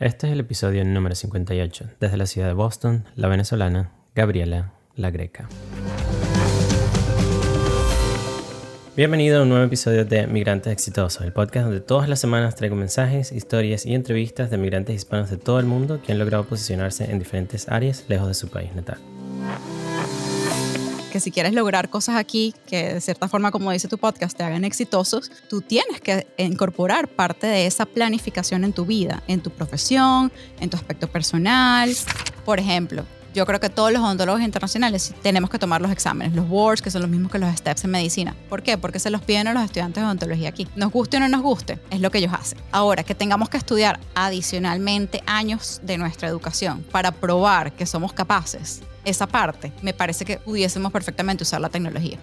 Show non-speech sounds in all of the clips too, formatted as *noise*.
Este es el episodio número 58, desde la ciudad de Boston, la venezolana Gabriela La Greca. Bienvenido a un nuevo episodio de Migrantes Exitosos, el podcast donde todas las semanas traigo mensajes, historias y entrevistas de migrantes hispanos de todo el mundo que han logrado posicionarse en diferentes áreas lejos de su país natal que si quieres lograr cosas aquí que de cierta forma, como dice tu podcast, te hagan exitosos, tú tienes que incorporar parte de esa planificación en tu vida, en tu profesión, en tu aspecto personal. Por ejemplo, yo creo que todos los odontólogos internacionales tenemos que tomar los exámenes, los boards, que son los mismos que los steps en medicina. ¿Por qué? Porque se los piden a los estudiantes de odontología aquí. Nos guste o no nos guste, es lo que ellos hacen. Ahora, que tengamos que estudiar adicionalmente años de nuestra educación para probar que somos capaces esa parte, me parece que pudiésemos perfectamente usar la tecnología.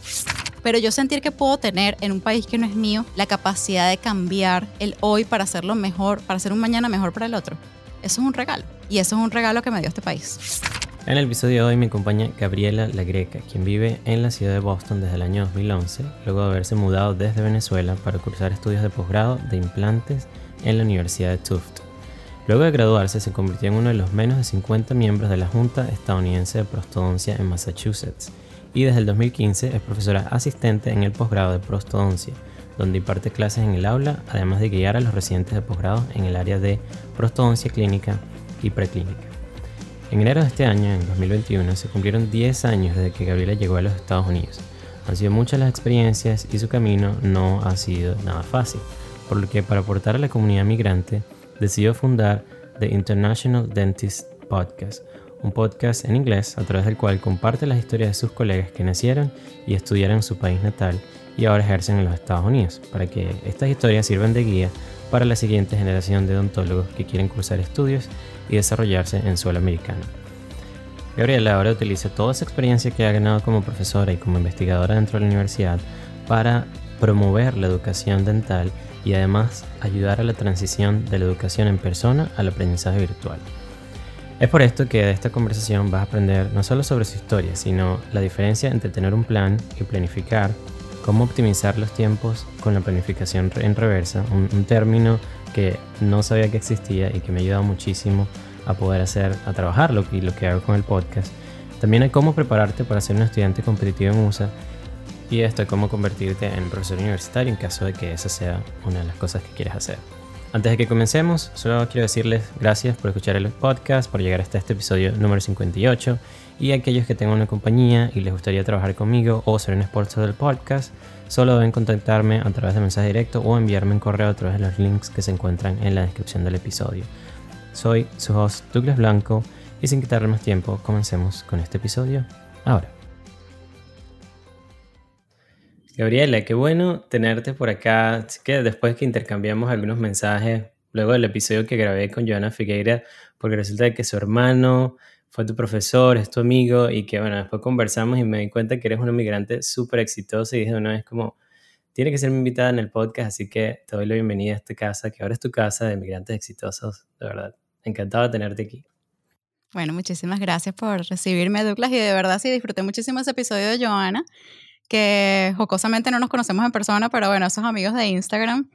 Pero yo sentir que puedo tener en un país que no es mío la capacidad de cambiar el hoy para hacerlo mejor, para hacer un mañana mejor para el otro, eso es un regalo. Y eso es un regalo que me dio este país. En el episodio de hoy me acompaña Gabriela La Greca, quien vive en la ciudad de Boston desde el año 2011, luego de haberse mudado desde Venezuela para cursar estudios de posgrado de implantes en la Universidad de Tufts. Luego de graduarse, se convirtió en uno de los menos de 50 miembros de la Junta Estadounidense de Prostodoncia en Massachusetts y desde el 2015 es profesora asistente en el posgrado de prostodoncia, donde imparte clases en el aula, además de guiar a los residentes de posgrado en el área de prostodoncia clínica y preclínica. En enero de este año, en 2021, se cumplieron 10 años desde que Gabriela llegó a los Estados Unidos. Han sido muchas las experiencias y su camino no ha sido nada fácil, por lo que para aportar a la comunidad migrante, decidió fundar The International Dentist Podcast, un podcast en inglés a través del cual comparte las historias de sus colegas que nacieron y estudiaron en su país natal y ahora ejercen en los Estados Unidos, para que estas historias sirvan de guía para la siguiente generación de odontólogos que quieren cursar estudios y desarrollarse en suelo americano. Gabriela ahora utiliza toda esa experiencia que ha ganado como profesora y como investigadora dentro de la universidad para promover la educación dental y además ayudar a la transición de la educación en persona al aprendizaje virtual. Es por esto que de esta conversación vas a aprender no solo sobre su historia, sino la diferencia entre tener un plan y planificar, cómo optimizar los tiempos con la planificación en reversa, un, término que no sabía que existía y que me ha ayudado muchísimo a poder hacer, a trabajarlo y lo que hago con el podcast. También hay cómo prepararte para ser un estudiante competitivo en USA y esto es cómo convertirte en profesor universitario en caso de que esa sea una de las cosas que quieres hacer. Antes de que comencemos, solo quiero decirles gracias por escuchar el podcast, por llegar hasta este episodio número 58 y aquellos que tengan una compañía y les gustaría trabajar conmigo o ser un sponsor del podcast, solo deben contactarme a través de mensaje directo o enviarme un correo a través de los links que se encuentran en la descripción del episodio. Soy su host Douglas Blanco y sin quitarle más tiempo, comencemos con este episodio ahora. Gabriela, qué bueno tenerte por acá. Así que después que intercambiamos algunos mensajes, luego del episodio que grabé con Joana Figueira, porque resulta que su hermano fue tu profesor, es tu amigo, y que bueno, después conversamos y me di cuenta que eres una migrante súper exitosa y dije, una vez como, tiene que ser mi invitada en el podcast, así que te doy la bienvenida a esta casa, que ahora es tu casa de migrantes exitosos, de verdad. Encantado de tenerte aquí. Bueno, muchísimas gracias por recibirme, Douglas, y de verdad sí disfruté muchísimo ese episodio de Joana que jocosamente no nos conocemos en persona, pero bueno, esos amigos de Instagram,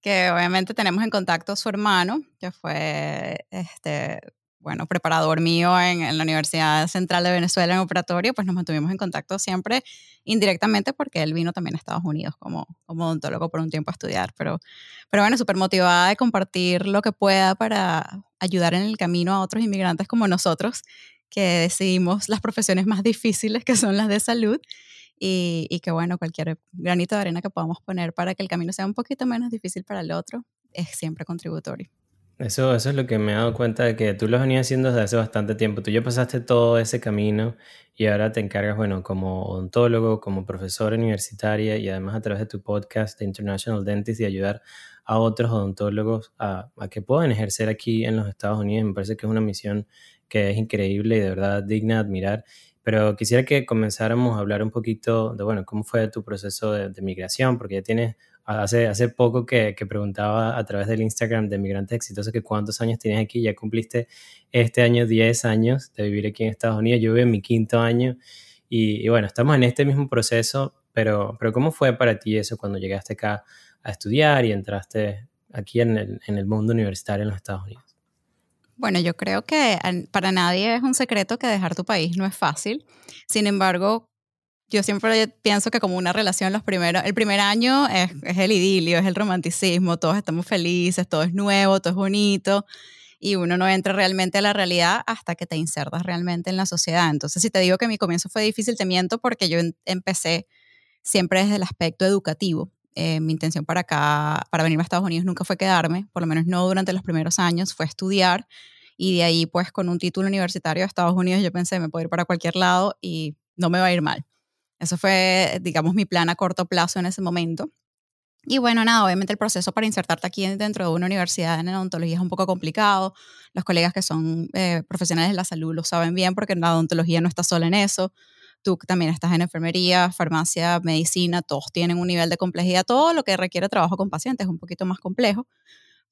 que obviamente tenemos en contacto su hermano, que fue, este, bueno, preparador mío en, la Universidad Central de Venezuela en operatorio, pues nos mantuvimos en contacto siempre indirectamente porque él vino también a Estados Unidos como, como odontólogo por un tiempo a estudiar, pero, pero bueno, súper motivada de compartir lo que pueda para ayudar en el camino a otros inmigrantes como nosotros, que decidimos las profesiones más difíciles que son las de salud y, y, que bueno, cualquier granito de arena que podamos poner para que el camino sea un poquito menos difícil para el otro es siempre contributorio. Eso, eso es lo que me he dado cuenta de que tú lo venías haciendo desde hace bastante tiempo. Tú ya pasaste todo ese camino y ahora te encargas, bueno, como odontólogo, como profesora universitaria y además a través de tu podcast de International Dentist y ayudar a otros odontólogos a, a que puedan ejercer aquí en los Estados Unidos. Me parece que es una misión que es increíble y de verdad digna de admirar. Pero quisiera que comenzáramos a hablar un poquito de, bueno, cómo fue tu proceso de, migración, porque ya tienes, hace, hace poco que, preguntaba a través del Instagram de Migrantes Exitosos que cuántos años tienes aquí, ya cumpliste este año 10 años de vivir aquí en Estados Unidos, yo vivo en mi quinto año y, bueno, estamos en este mismo proceso, pero, pero ¿cómo fue para ti eso cuando llegaste acá a estudiar y entraste aquí en el, en el mundo universitario en los Estados Unidos? Bueno, yo creo que para nadie es un secreto que dejar tu país no es fácil. Sin embargo, yo siempre pienso que como una relación, los primeros, el primer año es, es, el idilio, es el romanticismo, todos estamos felices, todo es nuevo, todo es bonito, y uno no entra realmente a la realidad hasta que te insertas realmente en la sociedad. Entonces, si te digo que mi comienzo fue difícil, te miento porque yo empecé siempre desde el aspecto educativo. Eh, mi intención para acá, para venirme a Estados Unidos nunca fue quedarme, por lo menos no durante los primeros años, fue estudiar y de ahí pues con un título universitario de Estados Unidos yo pensé me puedo ir para cualquier lado y no me va a ir mal. Eso fue, digamos, mi plan a corto plazo en ese momento. Y bueno, nada, obviamente el proceso para insertarte aquí dentro de una universidad en odontología es un poco complicado. Los colegas que son eh, profesionales de la salud lo saben bien porque la odontología no está sola en eso tú también estás en enfermería, farmacia, medicina, todos tienen un nivel de complejidad, todo lo que requiere trabajo con pacientes es un poquito más complejo,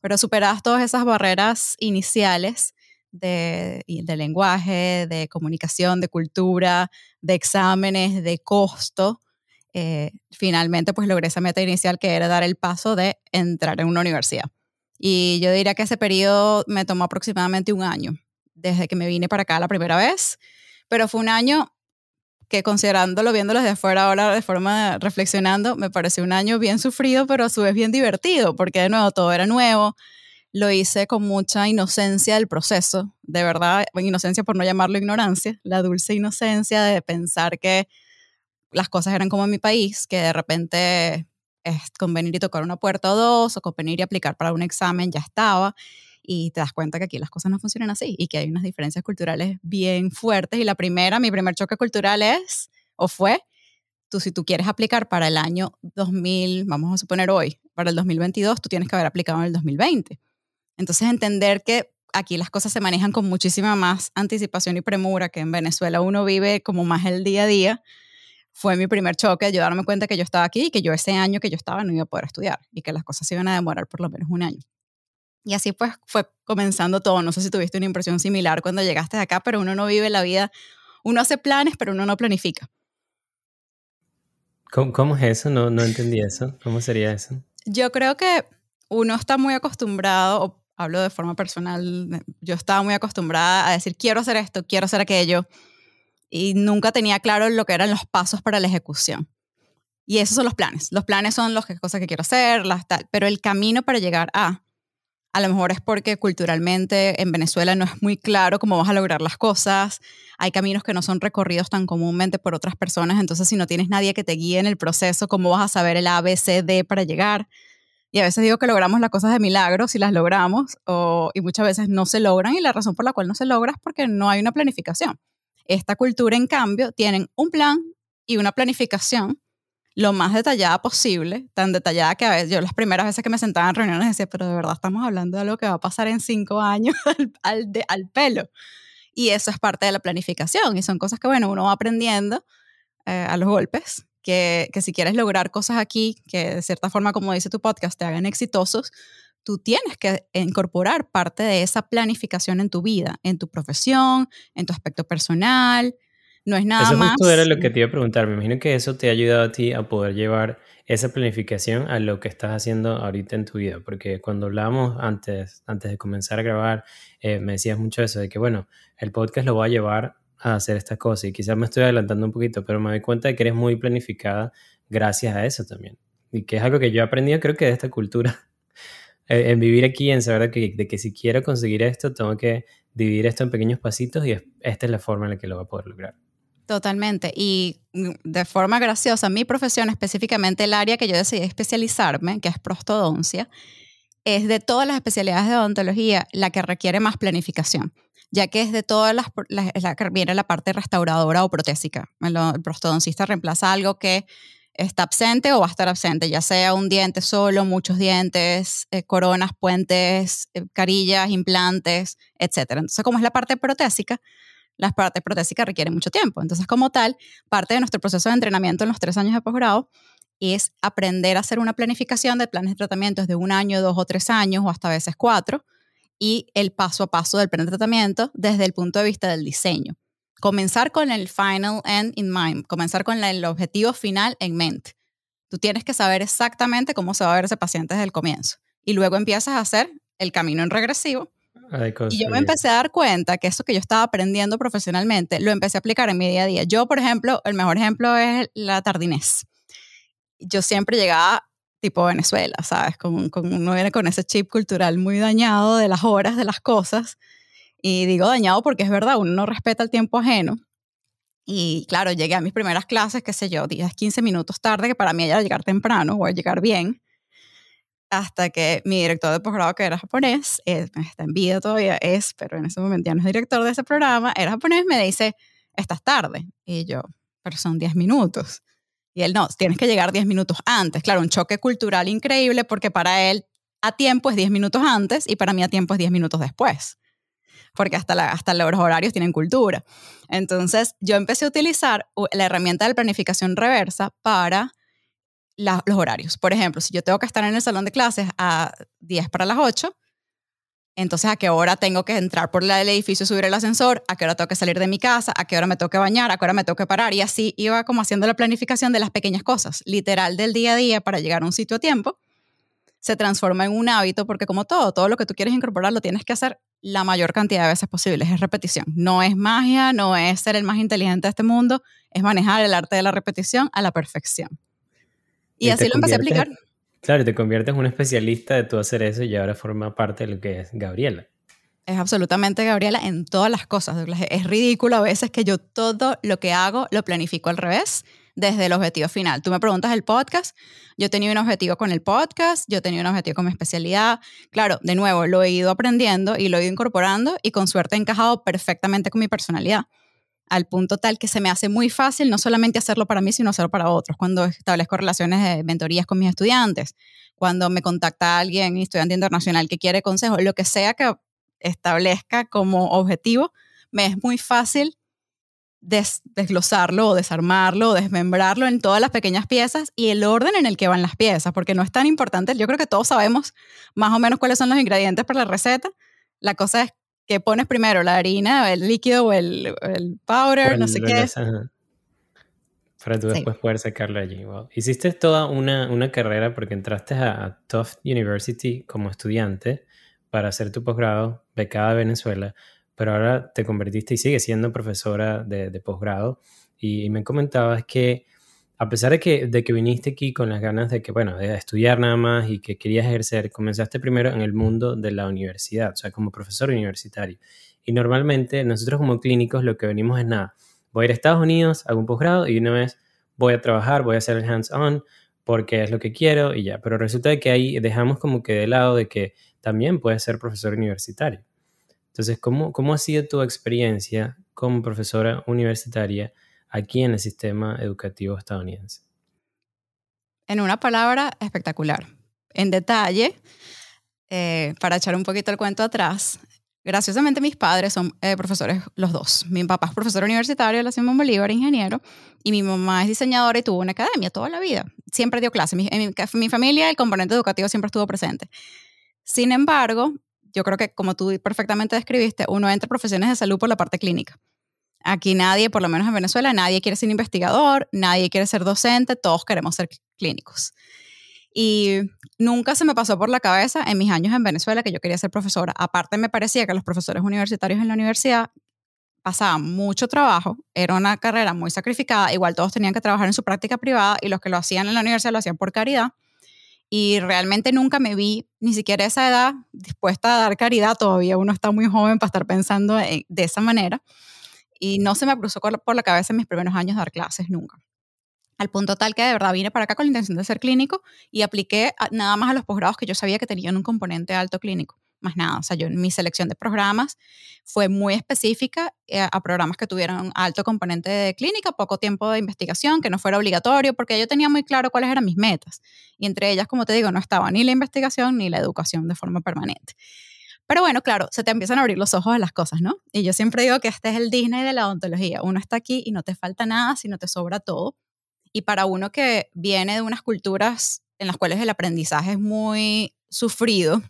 pero superadas todas esas barreras iniciales de, lenguaje, de comunicación, de cultura, de exámenes, de costo, eh, finalmente pues logré esa meta inicial que era dar el paso de entrar en una universidad. Y yo diría que ese periodo me tomó aproximadamente un año, desde que me vine para acá la primera vez, pero fue un año que considerándolo, viéndolo desde afuera ahora de forma reflexionando, me pareció un año bien sufrido, pero a su vez bien divertido, porque de nuevo todo era nuevo. Lo hice con mucha inocencia del proceso, de verdad, inocencia por no llamarlo ignorancia, la dulce inocencia de pensar que las cosas eran como en mi país, que de repente es convenir y tocar una puerta o dos, o convenir y aplicar para un examen, ya estaba y te das cuenta que aquí las cosas no funcionan así y que hay unas diferencias culturales bien fuertes. Y la primera, mi primer choque cultural es, o fue, tú si tú quieres aplicar para el año 2000, vamos a suponer hoy, para el 2022, tú tienes que haber aplicado en el 2020. Entonces entender que aquí las cosas se manejan con muchísima más anticipación y premura que en Venezuela uno vive como más el día a día, fue mi primer choque, yo darme cuenta que yo estaba aquí y que yo ese año que yo estaba no iba a poder estudiar y que las cosas se iban a demorar por lo menos un año. Y así pues fue comenzando todo. No sé si tuviste una impresión similar cuando llegaste acá, pero uno no vive la vida, uno hace planes, pero uno no planifica. ¿Cómo, es eso? No, no entendí eso. ¿Cómo sería eso? Yo creo que uno está muy acostumbrado, o hablo de forma personal, yo estaba muy acostumbrada a decir, quiero hacer esto, quiero hacer aquello, y nunca tenía claro lo que eran los pasos para la ejecución. Y esos son los planes. Los planes son las cosas que quiero hacer, las tal, pero el camino para llegar a a lo mejor es porque culturalmente en Venezuela no es muy claro cómo vas a lograr las cosas. Hay caminos que no son recorridos tan comúnmente por otras personas. Entonces, si no tienes nadie que te guíe en el proceso, ¿cómo vas a saber el A, B, C, D para llegar? Y a veces digo que logramos las cosas de milagro si las logramos, o, y muchas veces no se logran. Y la razón por la cual no se logra es porque no hay una planificación. Esta cultura, en cambio, tienen un plan y una planificación lo más detallada posible, tan detallada que a veces yo las primeras veces que me sentaba en reuniones decía, pero de verdad estamos hablando de algo que va a pasar en cinco años *laughs* al, pelo. Y eso es parte de la planificación y son cosas que, bueno, uno va aprendiendo eh, a los golpes, que, que si quieres lograr cosas aquí, que de cierta forma, como dice tu podcast, te hagan exitosos, tú tienes que incorporar parte de esa planificación en tu vida, en tu profesión, en tu aspecto personal, no es nada eso más. Eso era lo que te iba a preguntar. Me imagino que eso te ha ayudado a ti a poder llevar esa planificación a lo que estás haciendo ahorita en tu vida. Porque cuando hablábamos antes, antes de comenzar a grabar, eh, me decías mucho eso de que, bueno, el podcast lo va a llevar a hacer estas cosas. Y quizás me estoy adelantando un poquito, pero me doy cuenta de que eres muy planificada gracias a eso también. Y que es algo que yo he aprendido, creo que de esta cultura. *laughs* Eh, en vivir aquí, en saber que, de que si quiero conseguir esto, tengo que dividir esto en pequeños pasitos y esta es la forma en la que lo voy a poder lograr. Totalmente. Y mm, de forma graciosa, mi profesión, específicamente el área que yo decidí especializarme, que es prostodoncia, es de todas las especialidades de odontología la que requiere más planificación, ya que es de todas las, la, que viene la parte restauradora o protésica. El, prostodoncista reemplaza algo que está absente o va a estar absente, ya sea un diente solo, muchos dientes, eh, coronas, puentes, eh, carillas, implantes, etc. Entonces, como es la parte protésica, las partes protésicas requieren mucho tiempo. Entonces, como tal, parte de nuestro proceso de entrenamiento en los tres años de posgrado es aprender a hacer una planificación de planes de tratamientos de un año, dos o tres años, o hasta a veces cuatro, y el paso a paso del plan de tratamiento desde el punto de vista del diseño. Comenzar con el final end in mind, comenzar con el objetivo final en mente. Tú tienes que saber exactamente cómo se va a ver ese paciente desde el comienzo. Y luego empiezas a hacer el camino en regresivo Y yo me empecé a dar cuenta que eso que yo estaba aprendiendo profesionalmente, lo empecé a aplicar en mi día a día. Yo, por ejemplo, el mejor ejemplo es la tardinez. Yo siempre llegaba tipo Venezuela, ¿sabes? Con, con, uno viene con ese chip cultural muy dañado de las horas, de las cosas. Y digo dañado porque es verdad, uno no respeta el tiempo ajeno. Y claro, llegué a mis primeras clases, qué sé yo, 10, 15 minutos tarde, que para mí era llegar temprano o llegar bien hasta que mi director de posgrado, que era japonés, eh, está en vida todavía, es, pero en ese momento ya no es director de ese programa, era japonés, me dice, estás tarde. Y yo, pero son 10 minutos. Y él, no, tienes que llegar 10 minutos antes. Claro, un choque cultural increíble porque para él a tiempo es 10 minutos antes y para mí a tiempo es 10 minutos después. Porque hasta, la, hasta los horarios tienen cultura. Entonces, yo empecé a utilizar la herramienta de planificación reversa para los horarios. Por ejemplo, si yo tengo que estar en el salón de clases a 10 para las 8, entonces a qué hora tengo que entrar por el edificio, subir el ascensor, a qué hora tengo que salir de mi casa, a qué hora me tengo que bañar, a qué hora me tengo que parar. Y así iba como haciendo la planificación de las pequeñas cosas, literal del día a día para llegar a un sitio a tiempo. Se transforma en un hábito porque como todo, todo lo que tú quieres incorporar lo tienes que hacer la mayor cantidad de veces posible. Es repetición. No es magia, no es ser el más inteligente de este mundo, es manejar el arte de la repetición a la perfección. Y, así lo empecé a aplicar. Claro, te conviertes en un especialista de tú hacer eso y ahora forma parte de lo que es Gabriela. Es absolutamente Gabriela en todas las cosas. Es ridículo a veces que yo todo lo que hago lo planifico al revés desde el objetivo final. Tú me preguntas el podcast, yo tenía un objetivo con el podcast, yo tenía un objetivo con mi especialidad. Claro, de nuevo, lo he ido aprendiendo y lo he ido incorporando y con suerte he encajado perfectamente con mi personalidad al punto tal que se me hace muy fácil no solamente hacerlo para mí, sino hacerlo para otros. Cuando establezco relaciones de mentorías con mis estudiantes, cuando me contacta alguien, estudiante internacional que quiere consejos, lo que sea que establezca como objetivo, me es muy fácil desglosarlo o desarmarlo o desmembrarlo en todas las pequeñas piezas y el orden en el que van las piezas, porque no es tan importante. Yo creo que todos sabemos más o menos cuáles son los ingredientes para la receta. La cosa es que pones primero la harina, el líquido o el, el powder, no sé qué. para tú después poder sacarlo allí. Hiciste toda una, una, carrera porque entraste a, Tufts University como estudiante para hacer tu posgrado, becada de Venezuela, pero ahora te convertiste y sigues siendo profesora de, de posgrado. Y, y, me comentabas que a pesar de que, de que viniste aquí con las ganas de que, bueno, de estudiar nada más y que querías ejercer, comenzaste primero en el mundo de la universidad, o sea, como profesor universitario. Y normalmente nosotros como clínicos lo que venimos es nada, voy a ir a Estados Unidos, hago un posgrado y una vez voy a trabajar, voy a hacer el hands-on porque es lo que quiero y ya. Pero resulta que ahí dejamos como que de lado de que también puedes ser profesor universitario. Entonces, ¿cómo, cómo ha sido tu experiencia como profesora universitaria? Aquí en el sistema educativo estadounidense? En una palabra, espectacular. En detalle, eh, para echar un poquito el cuento atrás, graciosamente mis padres son eh, profesores los dos. Mi papá es profesor universitario de la Simón Bolívar, ingeniero, y mi mamá es diseñadora y tuvo una academia toda la vida. Siempre dio clases. en mi, mi familia el componente educativo siempre estuvo presente. Sin embargo, yo creo que como tú perfectamente describiste, uno entra en profesiones de salud por la parte clínica. Aquí nadie, por lo menos en Venezuela, nadie quiere ser investigador, nadie quiere ser docente, todos queremos ser clínicos. Y nunca se me pasó por la cabeza en mis años en Venezuela que yo quería ser profesora. Aparte me parecía que los profesores universitarios en la universidad pasaban mucho trabajo, era una carrera muy sacrificada, igual todos tenían que trabajar en su práctica privada y los que lo hacían en la universidad lo hacían por caridad. Y realmente nunca me vi, ni siquiera a esa edad, dispuesta a dar caridad. Todavía uno está muy joven para estar pensando de esa manera y no se me cruzó por la cabeza en mis primeros años dar clases nunca. Al punto tal que de verdad vine para acá con la intención de ser clínico y apliqué nada más a los posgrados que yo sabía que tenían un componente alto clínico. Más nada, o sea, yo mi selección de programas fue muy específica eh, a programas que tuvieran alto componente de clínica, poco tiempo de investigación, que no fuera obligatorio, porque yo tenía muy claro cuáles eran mis metas. Y entre ellas, como te digo, no estaba ni la investigación ni la educación de forma permanente. Pero bueno, claro, se te empiezan a abrir los ojos a las cosas, ¿no? Y yo siempre digo que este es el Disney de la odontología. Uno está aquí y no te falta nada, sino te sobra todo. Y para uno que viene de unas culturas en las cuales el aprendizaje es muy sufrido,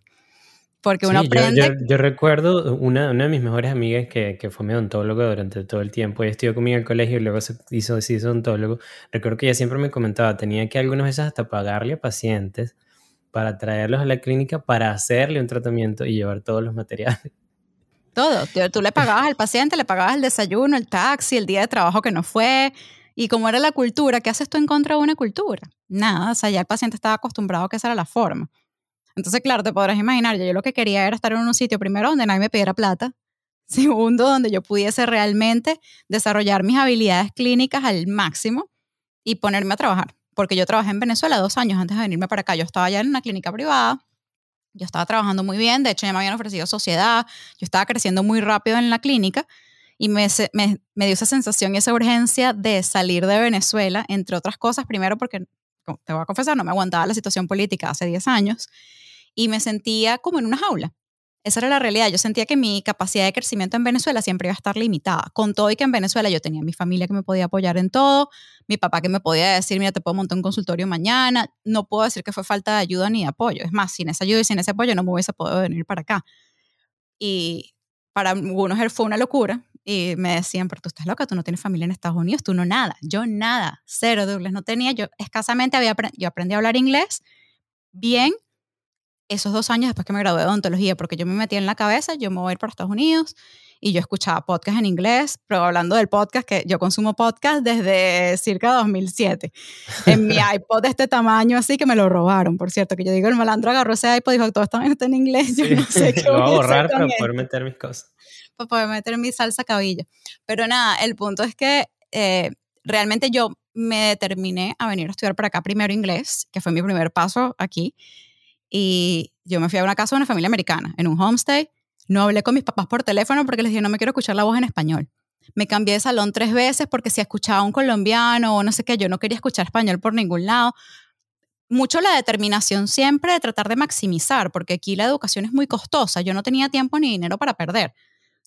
porque uno aprende... Yo, recuerdo una, una, de mis mejores amigas que, que fue mi odontólogo durante todo el tiempo, y estudió conmigo en el colegio y luego se hizo, se hizo odontólogo. Recuerdo que ella siempre me comentaba, tenía que algunas veces hasta pagarle a pacientes para traerlos a la clínica para hacerle un tratamiento y llevar todos los materiales. *laughs* Todo. Tú le pagabas al paciente, le pagabas el desayuno, el taxi, el día de trabajo que no fue. Y como era la cultura, ¿qué haces tú en contra de una cultura? Nada, o sea, ya el paciente estaba acostumbrado a que esa era la forma. Entonces, claro, te podrás imaginar, yo, yo lo que quería era estar en un sitio, primero, donde nadie me pidiera plata, *laughs* segundo, donde yo pudiese realmente desarrollar mis habilidades clínicas al máximo y ponerme a trabajar. Porque yo trabajé en Venezuela dos años antes de venirme para acá. Yo estaba ya en una clínica privada, yo estaba trabajando muy bien, de hecho ya me habían ofrecido sociedad, yo estaba creciendo muy rápido en la clínica y me, me, me dio esa sensación y esa urgencia de salir de Venezuela, entre otras cosas, primero porque, te voy a confesar, no me aguantaba la situación política hace 10 años y me sentía como en una jaula. Esa era la realidad. Yo sentía que mi capacidad de crecimiento en Venezuela siempre iba a estar limitada. Con todo y que en Venezuela yo tenía mi familia que me podía apoyar en todo, mi papá que me podía decir, mira, te puedo montar un consultorio mañana. No puedo decir que fue falta de ayuda ni de apoyo. Es más, sin esa ayuda y sin ese apoyo no me hubiese podido venir para acá. Y para algunos fue una locura. Y me decían, pero tú estás loca, tú no tienes familia en Estados Unidos, tú no nada. Yo nada, cero Douglas, no tenía. Yo escasamente había yo aprendí a hablar inglés bien esos dos años después que me gradué de odontología, porque yo me metí en la cabeza, yo me voy a ir para Estados Unidos y yo escuchaba podcast en inglés, pero hablando del podcast, que yo consumo podcast desde circa 2007, en mi *laughs* iPod de este tamaño, así que me lo robaron, por cierto, que yo digo, el malandro agarró ese iPod y dijo, todo está en inglés, yo no sé *laughs* qué Lo voy a borrar para poder meter mis cosas. Para poder meter mi salsa cabilla. Pero nada, el punto es que eh, realmente yo me determiné a venir a estudiar para acá primero inglés, que fue mi primer paso aquí, y yo me fui a una casa de una familia americana, en un homestay. No hablé con mis papás por teléfono porque les dije, no me quiero escuchar la voz en español. Me cambié de salón tres veces porque si escuchaba un colombiano o no sé qué, yo no quería escuchar español por ningún lado. Mucho la determinación siempre de tratar de maximizar, porque aquí la educación es muy costosa. Yo no tenía tiempo ni dinero para perder.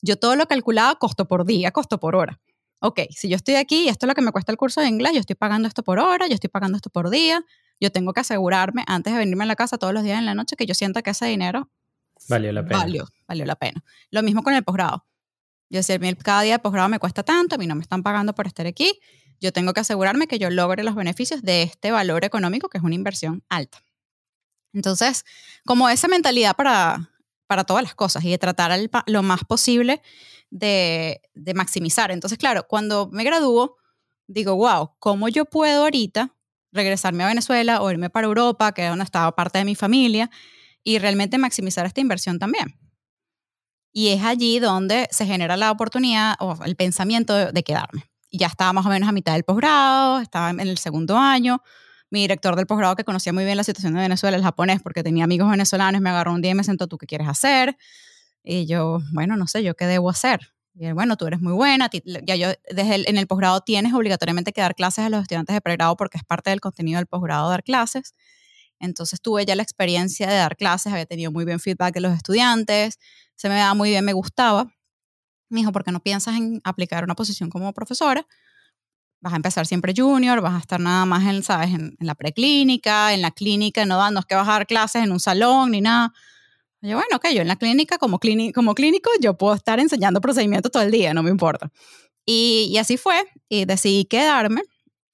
Yo todo lo calculaba costo por día, costo por hora. Ok, si yo estoy aquí y esto es lo que me cuesta el curso de inglés, yo estoy pagando esto por hora, yo estoy pagando esto por día, yo tengo que asegurarme antes de venirme a la casa todos los días en la noche que yo sienta que ese dinero valió la pena. Valió, valió la pena. Lo mismo con el posgrado. Yo decía, cada día de posgrado me cuesta tanto, a mí no me están pagando por estar aquí, yo tengo que asegurarme que yo logre los beneficios de este valor económico que es una inversión alta. Entonces, como esa mentalidad para, para todas las cosas y de tratar lo más posible de, de maximizar. Entonces, claro, cuando me gradúo, digo, wow, ¿cómo yo puedo ahorita regresarme a Venezuela o irme para Europa, que es donde estaba parte de mi familia, y realmente maximizar esta inversión también. Y es allí donde se genera la oportunidad o el pensamiento de, quedarme. Y ya estaba más o menos a mitad del posgrado, estaba en el segundo año. Mi director del posgrado, que conocía muy bien la situación de Venezuela, el japonés, porque tenía amigos venezolanos, me agarró un día y me sentó, ¿tú qué quieres hacer? Y yo, bueno, no sé, ¿yo qué debo hacer? Y bueno, tú eres muy buena, ya yo, en el posgrado tienes obligatoriamente que dar clases a los estudiantes de pregrado porque es parte del contenido del posgrado dar clases. Entonces tuve ya la experiencia de dar clases, había tenido muy bien feedback de los estudiantes, se me daba muy bien, me gustaba. Me dijo, ¿por qué no piensas en aplicar una posición como profesora? Vas a empezar siempre junior, vas a estar nada más en, ¿sabes? En, en la preclínica, en la clínica, no, no es que vas a dar clases en un salón ni nada yo, bueno, ok, yo en la clínica como, como clínico yo puedo estar enseñando procedimientos todo el día, no me importa. Y, y, así fue, y decidí quedarme.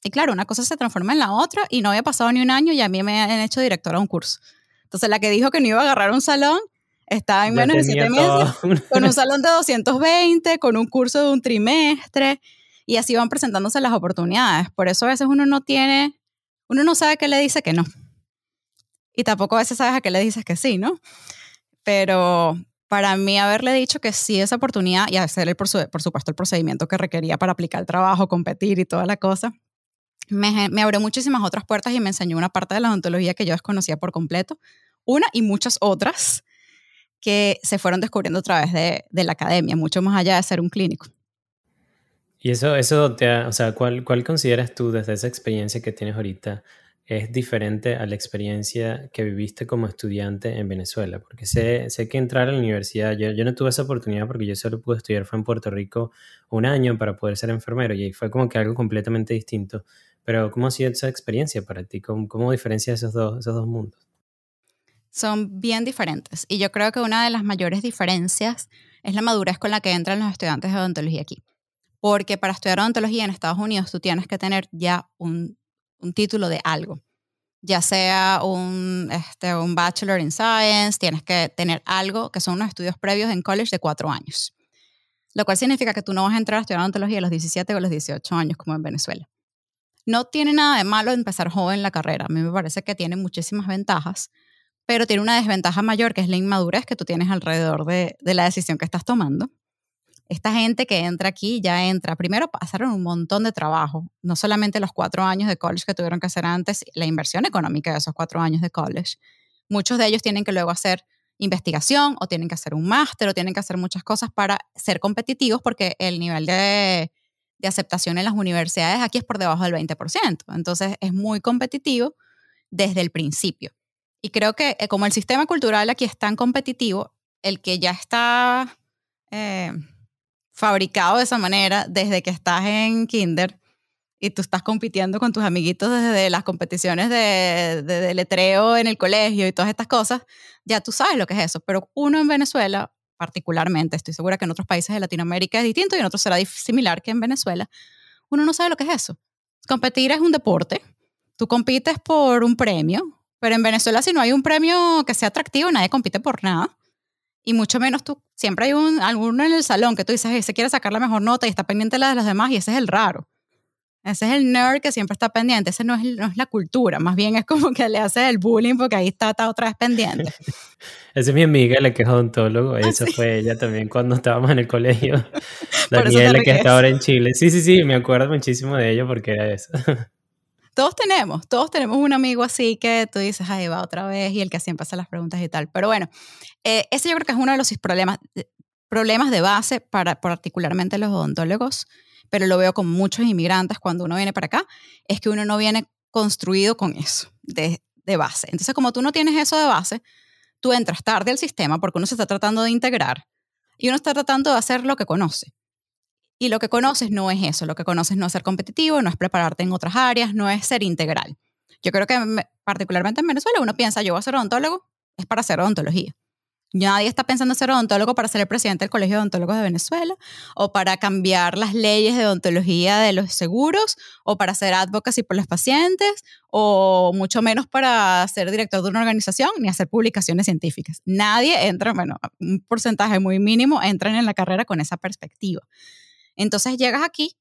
Y claro, una cosa se transforma en la otra y no había pasado ni un año y a mí me han hecho directora a un curso. Entonces la que dijo que no iba a agarrar un salón estaba en menos de siete meses *laughs* con un salón de 220, con un curso de un trimestre y así van presentándose las oportunidades. Por eso a veces uno no tiene, uno no sabe qué le dice que no. Y tampoco a veces sabes a qué le dices que sí, ¿no? Pero para mí haberle dicho que sí esa oportunidad y hacer, el, por, supuesto, el procedimiento que requería para aplicar el trabajo, competir y toda la cosa, me, abrió muchísimas otras puertas y me enseñó una parte de la odontología que yo desconocía por completo. Una y muchas otras que se fueron descubriendo a través de, la academia, mucho más allá de ser un clínico. Y eso, eso te o sea, ¿cuál, ¿cuál consideras tú desde esa experiencia que tienes ahorita es diferente a la experiencia que viviste como estudiante en Venezuela, porque sé, sé que entrar a la universidad, yo, yo, no tuve esa oportunidad porque yo solo pude estudiar, fue en Puerto Rico un año para poder ser enfermero y fue como que algo completamente distinto. Pero ¿cómo ha sido esa experiencia para ti? ¿Cómo, cómo diferencia esos dos, esos dos mundos? Son bien diferentes y yo creo que una de las mayores diferencias es la madurez con la que entran los estudiantes de odontología aquí. Porque para estudiar odontología en Estados Unidos tú tienes que tener ya un un título de algo. ya sea un, este, un Bachelor in Science, tienes que tener algo que son unos estudios previos en college de cuatro años. Lo cual significa que tú no vas a entrar a estudiar odontología a los 17 o los 18 años como en Venezuela. No tiene nada de malo empezar joven la carrera. A mí me parece que tiene muchísimas ventajas, pero tiene una desventaja mayor que es la inmadurez que tú tienes alrededor de, de la decisión que estás tomando esta gente que entra aquí ya entra, primero pasaron un montón de trabajo, no solamente los cuatro años de college que tuvieron que hacer antes, la inversión económica de esos cuatro años de college. Muchos de ellos tienen que luego hacer investigación o tienen que hacer un máster o tienen que hacer muchas cosas para ser competitivos porque el nivel de, de aceptación en las universidades aquí es por debajo del 20%. Entonces es muy competitivo desde el principio. Y creo que eh, como el sistema cultural aquí es tan competitivo, el que ya está... Eh, fabricado de esa manera desde que estás en kinder y tú estás compitiendo con tus amiguitos desde las competiciones de, de, letreo en el colegio y todas estas cosas, ya tú sabes lo que es eso. Pero uno en Venezuela, particularmente, estoy segura que en otros países de Latinoamérica es distinto y en otros será similar que en Venezuela, uno no sabe lo que es eso. Competir es un deporte, tú compites por un premio, pero en Venezuela si no hay un premio que sea atractivo, nadie compite por nada. Y mucho menos tú, siempre hay un, alguno en el salón que tú dices, ese quiere sacar la mejor nota y está pendiente de la de los demás y ese es el raro. Ese es el nerd que siempre está pendiente. Ese no es, no es la cultura, más bien es como que le hace el bullying porque ahí está, está otra vez pendiente. *laughs* Esa es mi amiga, la que es odontólogo. Ah, Esa fue ella también cuando estábamos en el colegio. *laughs* *laughs* Daniela, que está ahora en Chile. Sí, sí, sí, me acuerdo muchísimo de ella porque era eso. todos tenemos, todos tenemos un amigo así que tú dices, ahí va otra vez, y el que siempre hace las preguntas y tal. Pero bueno, eh, ese yo creo que es uno de los problemas, eh, problemas de base para particularmente los odontólogos, pero lo veo con muchos inmigrantes cuando uno viene para acá, es que uno no viene construido con eso de, de base. Entonces, como tú no tienes eso de base, tú entras tarde al sistema porque uno se está tratando de integrar y uno está tratando de hacer lo que conoce. Y lo que conoces no es eso, lo que conoces no es ser competitivo, no es prepararte en otras áreas, no es ser integral. Yo creo que particularmente en Venezuela uno piensa, yo voy a ser odontólogo, es para hacer odontología. Nadie está pensando en ser odontólogo para ser el presidente del Colegio de Odontólogos de Venezuela o para cambiar las leyes de odontología de los seguros o para hacer advocacy por los pacientes o mucho menos para ser director de una organización ni hacer publicaciones científicas. Nadie entra, bueno, un porcentaje muy mínimo entran en la carrera con esa perspectiva. Entonces llegas aquí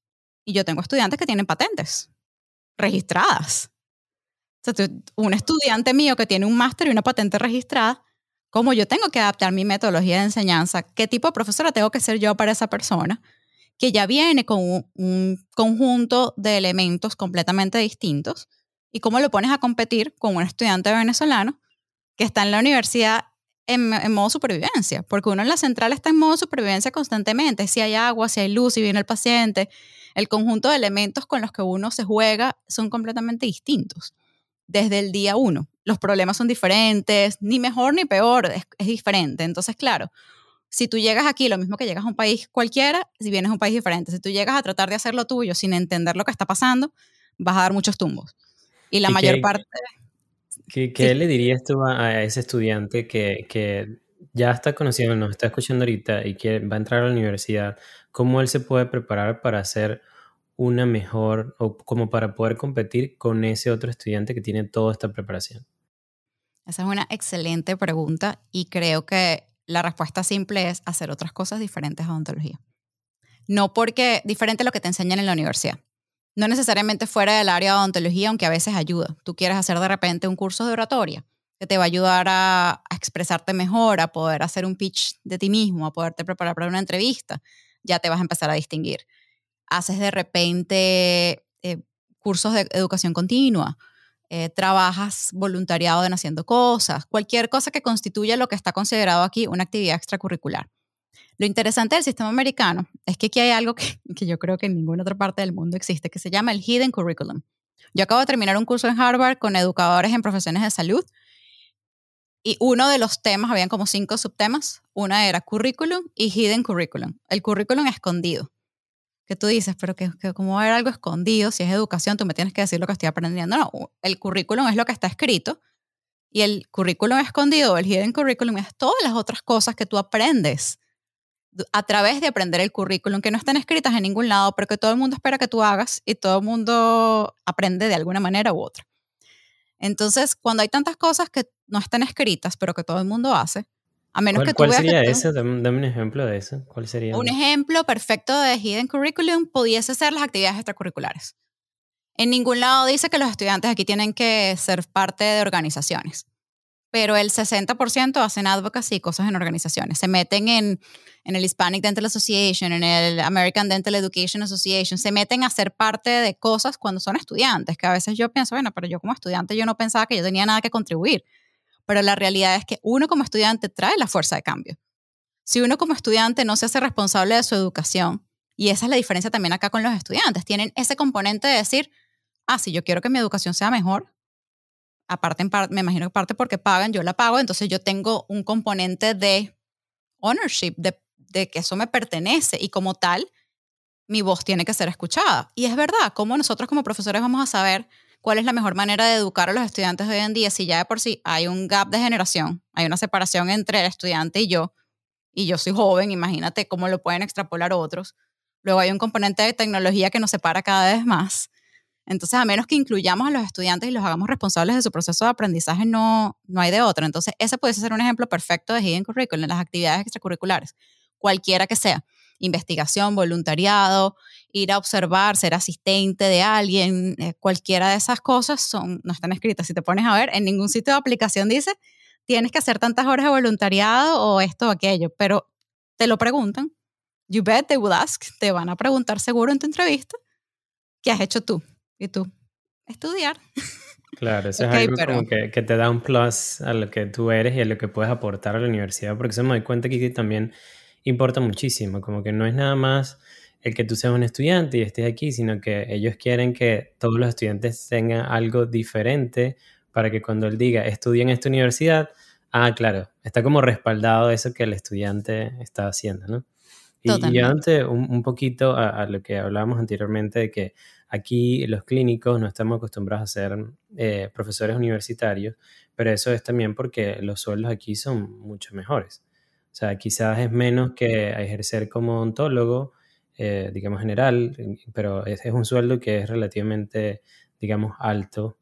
y yo tengo estudiantes que tienen patentes registradas. Un estudiante mío que tiene un máster y una patente registrada, ¿cómo yo tengo que adaptar mi metodología de enseñanza? ¿Qué tipo de profesora tengo que ser yo para esa persona? Que ya viene con un, conjunto de elementos completamente distintos. ¿Y cómo lo pones a competir con un estudiante venezolano que está en la universidad en, modo supervivencia, porque uno en la central está en modo supervivencia constantemente, si hay agua, si hay luz, si viene el paciente, el conjunto de elementos con los que uno se juega son completamente distintos desde el día uno. Los problemas son diferentes, ni mejor ni peor, es, es diferente. Entonces, claro, si tú llegas aquí, lo mismo que llegas a un país cualquiera, si vienes a un país diferente, si tú llegas a tratar de hacer lo tuyo sin entender lo que está pasando, vas a dar muchos tumbos. Y la mayor parte... ¿Qué, le dirías tú a, ese estudiante que, que, ya está conociendo, nos está escuchando ahorita y que va a entrar a la universidad? ¿Cómo él se puede preparar para hacer una mejor o como para poder competir con ese otro estudiante que tiene toda esta preparación? Esa es una excelente pregunta y creo que la respuesta simple es hacer otras cosas diferentes a odontología. No porque diferente a lo que te enseñan en la universidad no necesariamente fuera del área de odontología, aunque a veces ayuda. Tú quieres hacer de repente un curso de oratoria que te va a ayudar a, expresarte mejor, a poder hacer un pitch de ti mismo, a poderte preparar para una entrevista, ya te vas a empezar a distinguir. Haces de repente eh, cursos de educación continua, eh, trabajas voluntariado en haciendo cosas, cualquier cosa que constituya lo que está considerado aquí una actividad extracurricular. Lo interesante del sistema americano es que aquí hay algo que, *laughs* que, yo creo que en ninguna otra parte del mundo existe, que se llama el Hidden Curriculum. Yo acabo de terminar un curso en Harvard con educadores en profesiones de salud y uno de los temas, habían como cinco subtemas, una era curriculum y hidden curriculum, el currículum escondido. Que tú dices, pero que, como va a haber algo escondido, si es educación, tú me tienes que decir lo que estoy aprendiendo. No, el currículum es lo que está escrito y el currículum escondido, el hidden curriculum, es todas las otras cosas que tú aprendes a través de aprender el currículum, que no están escritas en ningún lado, pero que todo el mundo espera que tú hagas y todo el mundo aprende de alguna manera u otra. Entonces, cuando hay tantas cosas que no están escritas, pero que todo el mundo hace, a menos ¿Cuál, que tú cuál veas sería que tú- ese? Dame, dame un ejemplo de eso. ¿Cuál sería? un ejemplo perfecto de Hidden Curriculum pudiese ser las actividades extracurriculares. En ningún lado dice que los estudiantes aquí tienen que ser parte de organizaciones, pero el 60% hacen advocacy y cosas en organizaciones. Se meten en, en el Hispanic Dental Association, en el American Dental Education Association, se meten a ser parte de cosas cuando son estudiantes, que a veces yo pienso, bueno, pero yo como estudiante yo no pensaba que yo tenía nada que contribuir, pero la realidad es que uno como estudiante trae la fuerza de cambio si uno como estudiante no se hace responsable de su educación, y esa es la diferencia también acá con los estudiantes, tienen ese componente de decir, ah, si yo quiero que mi educación sea mejor, aparte, en par- me imagino que parte porque pagan, yo la pago, entonces yo tengo un componente de ownership, de, de que eso me pertenece y como tal, mi voz tiene que ser escuchada. Y es verdad, ¿cómo nosotros como profesores vamos a saber cuál es la mejor manera de educar a los estudiantes hoy en día si ya de por sí hay un gap de generación, hay una separación entre el estudiante y yo, y yo soy joven, imagínate cómo lo pueden extrapolar otros. Luego hay un componente de tecnología que nos separa cada vez más. Entonces, a menos que incluyamos a los estudiantes y los hagamos responsables de su proceso de aprendizaje, no, no hay de otra. Entonces, ese puede ser un ejemplo perfecto de Hidden Curriculum, las actividades extracurriculares, cualquiera que sea. Investigación, voluntariado, ir a observar, ser asistente de alguien, eh, cualquiera de esas cosas son, no están escritas. Si te pones a ver, en ningún sitio de aplicación dice tienes que hacer tantas horas de voluntariado o esto o aquello, pero te lo preguntan. You bet they will ask. Te van a preguntar seguro en tu entrevista qué has hecho tú. Y tú, estudiar. Claro, eso Ok, es algo pero- como que, que te da un plus a lo que tú eres y a lo que puedes aportar a la universidad, porque eso me doy cuenta que también importa muchísimo, como que no es nada más el que tú seas un estudiante y estés aquí, sino que ellos quieren que todos los estudiantes tengan algo diferente para que cuando él diga estudia en esta universidad, ah, claro, está como respaldado eso que el estudiante está haciendo, ¿no? Y, y llevándote un, un poquito a, a lo que hablábamos anteriormente de que aquí los clínicos no estamos acostumbrados a ser eh, profesores universitarios, pero eso es también porque los sueldos aquí son mucho mejores. O sea, quizás es menos que ejercer como odontólogo, eh, digamos general, pero es, un sueldo que es relativamente, digamos, alto.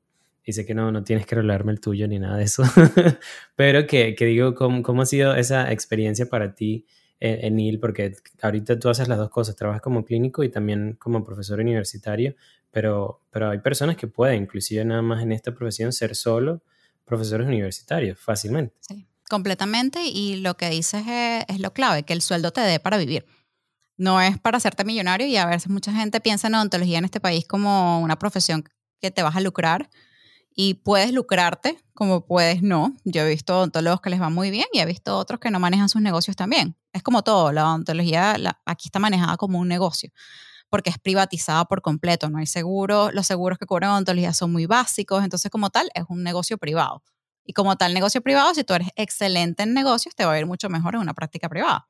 Sé que no, no tienes que revelarme el tuyo ni nada de eso, *laughs* pero que, que digo, ¿cómo, ¿cómo ha sido esa experiencia para ti en, en NIL? Porque ahorita tú haces las dos cosas, trabajas como clínico y también como profesor universitario, pero, pero hay personas que pueden, inclusive nada más en esta profesión, ser solo profesores universitarios fácilmente. Sí, completamente. Y lo que dices es, es lo clave, que el sueldo te dé para vivir. No es para hacerte millonario y a veces mucha gente piensa en odontología en este país como una profesión que te vas a lucrar y puedes lucrarte como puedes no. Yo he visto odontólogos que les va muy bien y he visto otros que no manejan sus negocios también. Es como todo, la odontología aquí está manejada como un negocio porque es privatizada por completo, no hay seguro, los seguros que cubren odontología son muy básicos, entonces como tal es un negocio privado. Y como tal negocio privado, si tú eres excelente en negocios, te va a ir mucho mejor en una práctica privada.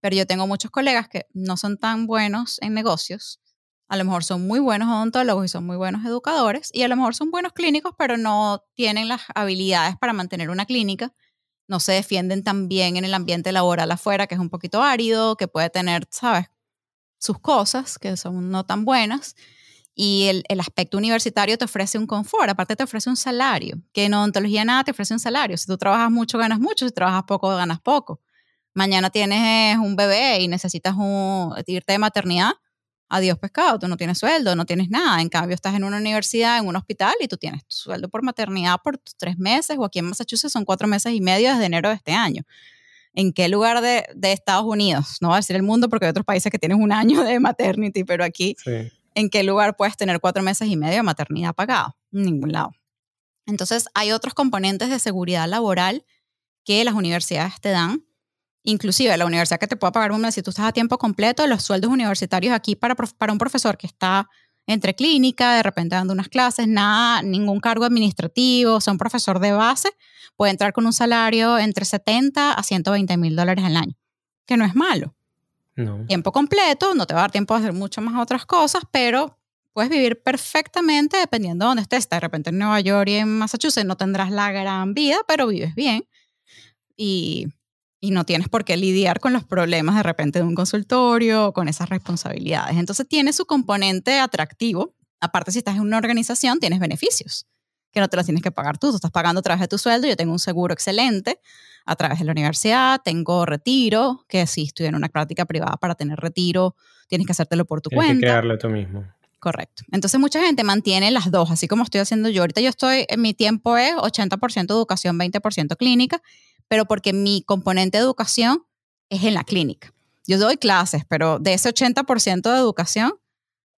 Pero yo tengo muchos colegas que no son tan buenos en negocios, a lo mejor son muy buenos odontólogos y son muy buenos educadores, y a lo mejor son buenos clínicos, pero no tienen las habilidades para mantener una clínica, no se defienden tan bien en el ambiente laboral afuera, que es un poquito árido, que puede tener, ¿sabes? sus cosas, que son no tan buenas, y el, el aspecto universitario te ofrece un confort, aparte te ofrece un salario, que en odontología nada te ofrece un salario. Si tú trabajas mucho, ganas mucho, si trabajas poco, ganas poco. Mañana tienes un bebé y necesitas un, irte de maternidad, adiós pescado, tú no tienes sueldo, no tienes nada. En cambio, estás en una universidad, en un hospital y tú tienes tu sueldo por maternidad por tres meses, o aquí en Massachusetts son cuatro meses y medio desde enero de este año en qué lugar de, de, Estados Unidos, no voy a decir el mundo porque hay otros países que tienen un año de maternity, pero aquí, Sí. ¿en qué lugar puedes tener cuatro meses y medio de maternidad pagada? En ningún lado. Entonces, hay otros componentes de seguridad laboral que las universidades te dan. Inclusive la universidad que te pueda pagar un mes si tú estás a tiempo completo, los sueldos universitarios aquí para, para un profesor que está entre clínica, de repente dando unas clases, nada, ningún cargo administrativo, o sea, un profesor de base puede entrar con un salario entre 70 a 120 mil dólares al año, que no es malo. No. Tiempo completo, no te va a dar tiempo de hacer mucho más otras cosas, pero puedes vivir perfectamente dependiendo de dónde estés. De repente en Nueva York y en Massachusetts no tendrás la gran vida, pero vives bien. Y, y no tienes por qué lidiar con los problemas de repente de un consultorio o con esas responsabilidades. Entonces tiene su componente atractivo. Aparte, si estás en una organización, tienes beneficios que no te las tienes que pagar tú, tú estás pagando a través de tu sueldo, yo tengo un seguro excelente a través de la universidad, tengo retiro, que si estoy en una práctica privada para tener retiro, tienes que hacértelo por tu tienes cuenta. que crearlo tú mismo. Correcto. Entonces mucha gente mantiene las dos, así como estoy haciendo yo. Ahorita yo estoy, en mi tiempo es 80% educación, 20% clínica, pero porque mi componente de educación es en la clínica. Yo doy clases, pero de ese 80% de educación,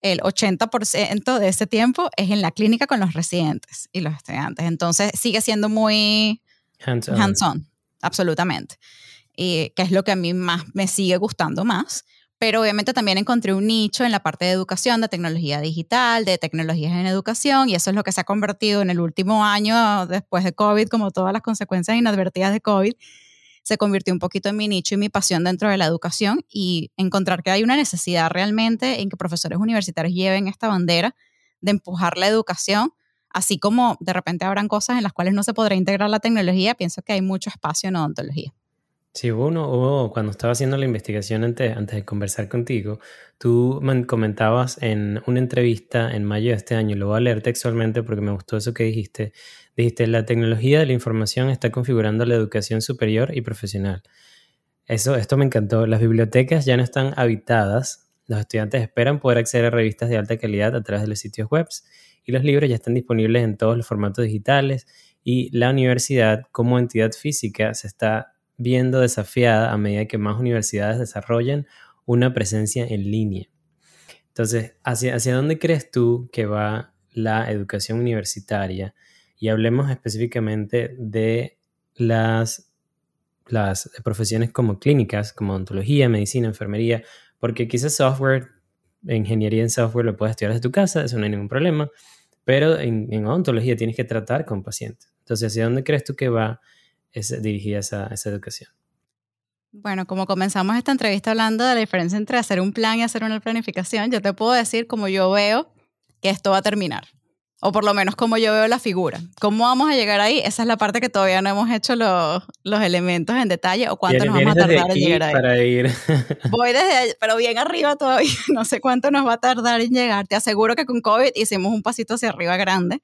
el 80% de ese tiempo es en la clínica con los residentes y los estudiantes. Entonces sigue siendo muy Hands-on. absolutamente. Y que es lo que a mí más me sigue gustando más. Pero obviamente también encontré un nicho en la parte de educación, de tecnología digital, de tecnologías en educación, y eso es lo que se ha convertido en el último año después de COVID, como todas las consecuencias inadvertidas de COVID, se convirtió un poquito en mi nicho y mi pasión dentro de la educación y encontrar que hay una necesidad realmente en que profesores universitarios lleven esta bandera de empujar la educación, así como de repente habrán cosas en las cuales no se podrá integrar la tecnología, pienso que hay mucho espacio en odontología. Sí, hubo uno, cuando estaba haciendo la investigación antes, antes de conversar contigo, tú man- comentabas en una entrevista en mayo de este año, lo voy a leer textualmente porque me gustó eso que dijiste, dijiste, la tecnología de la información está configurando la educación superior y profesional. Eso, esto me encantó. Las bibliotecas ya no están habitadas, los estudiantes esperan poder acceder a revistas de alta calidad a través de los sitios web y los libros ya están disponibles en todos los formatos digitales y la universidad como entidad física se está viendo desafiada a medida que más universidades desarrollan una presencia en línea. Entonces, ¿hacia, hacia dónde crees tú que va la educación universitaria? Y hablemos específicamente de las, las profesiones como clínicas, como odontología, medicina, enfermería, porque quizás software, ingeniería en software lo puedes estudiar desde tu casa, eso no hay ningún problema, pero en, en odontología tienes que tratar con pacientes. Entonces, ¿hacia dónde crees tú que va es dirigida esa, esa educación. Bueno, como comenzamos esta entrevista hablando de la diferencia entre hacer un plan y hacer una planificación, yo te puedo decir cómo yo veo que esto va a terminar. O por lo menos como yo veo la figura. ¿Cómo vamos a llegar ahí? Esa es la parte que todavía no hemos hecho los, los elementos en detalle o cuánto nos vamos a tardar en llegar ahí. Para ir. *laughs* Voy desde, pero bien arriba todavía. *laughs* No sé cuánto nos va a tardar en llegar. Te aseguro que con COVID hicimos un pasito hacia arriba grande.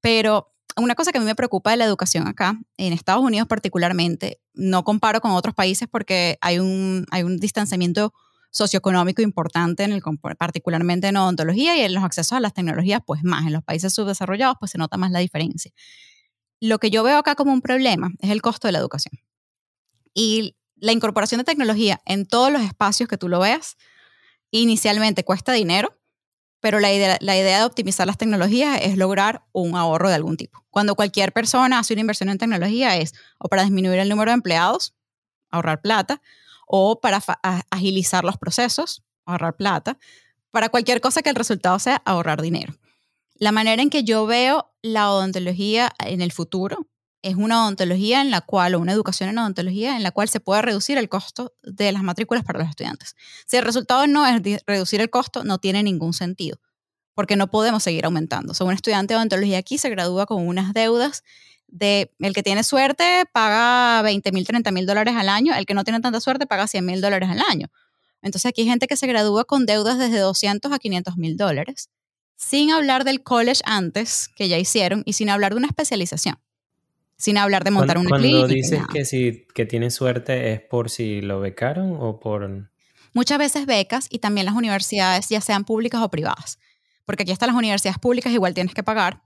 Pero una cosa que a mí me preocupa de la educación acá, en Estados Unidos particularmente, no comparo con otros países porque hay un, hay un distanciamiento socioeconómico importante, en el, particularmente en odontología y en los accesos a las tecnologías, pues más. En los países subdesarrollados, pues se nota más la diferencia. Lo que yo veo acá como un problema es el costo de la educación. Y la incorporación de tecnología en todos los espacios que tú lo veas, inicialmente cuesta dinero, pero la idea, la idea de optimizar las tecnologías es lograr un ahorro de algún tipo. Cuando cualquier persona hace una inversión en tecnología es o para disminuir el número de empleados, ahorrar plata, o para agilizar los procesos, ahorrar plata, para cualquier cosa que el resultado sea ahorrar dinero. La manera en que yo veo la odontología en el futuro es una odontología en la cual, o una educación en odontología en la cual se puede reducir el costo de las matrículas para los estudiantes. Si el resultado no es reducir el costo, no tiene ningún sentido, porque no podemos seguir aumentando. O un estudiante de odontología aquí se gradúa con unas deudas de, el que tiene suerte paga 20 mil, 30 mil dólares al año, el que no tiene tanta suerte paga 100 mil dólares al año. Entonces aquí hay gente que se gradúa con deudas desde 200 a 500 mil dólares, sin hablar del college antes que ya hicieron y sin hablar de una especialización sin hablar de montar una clínica. Cuando dices que, si, que tiene suerte es por si lo becaron o por... Muchas veces becas y también las universidades, ya sean públicas o privadas. Porque aquí están las universidades públicas, igual tienes que pagar.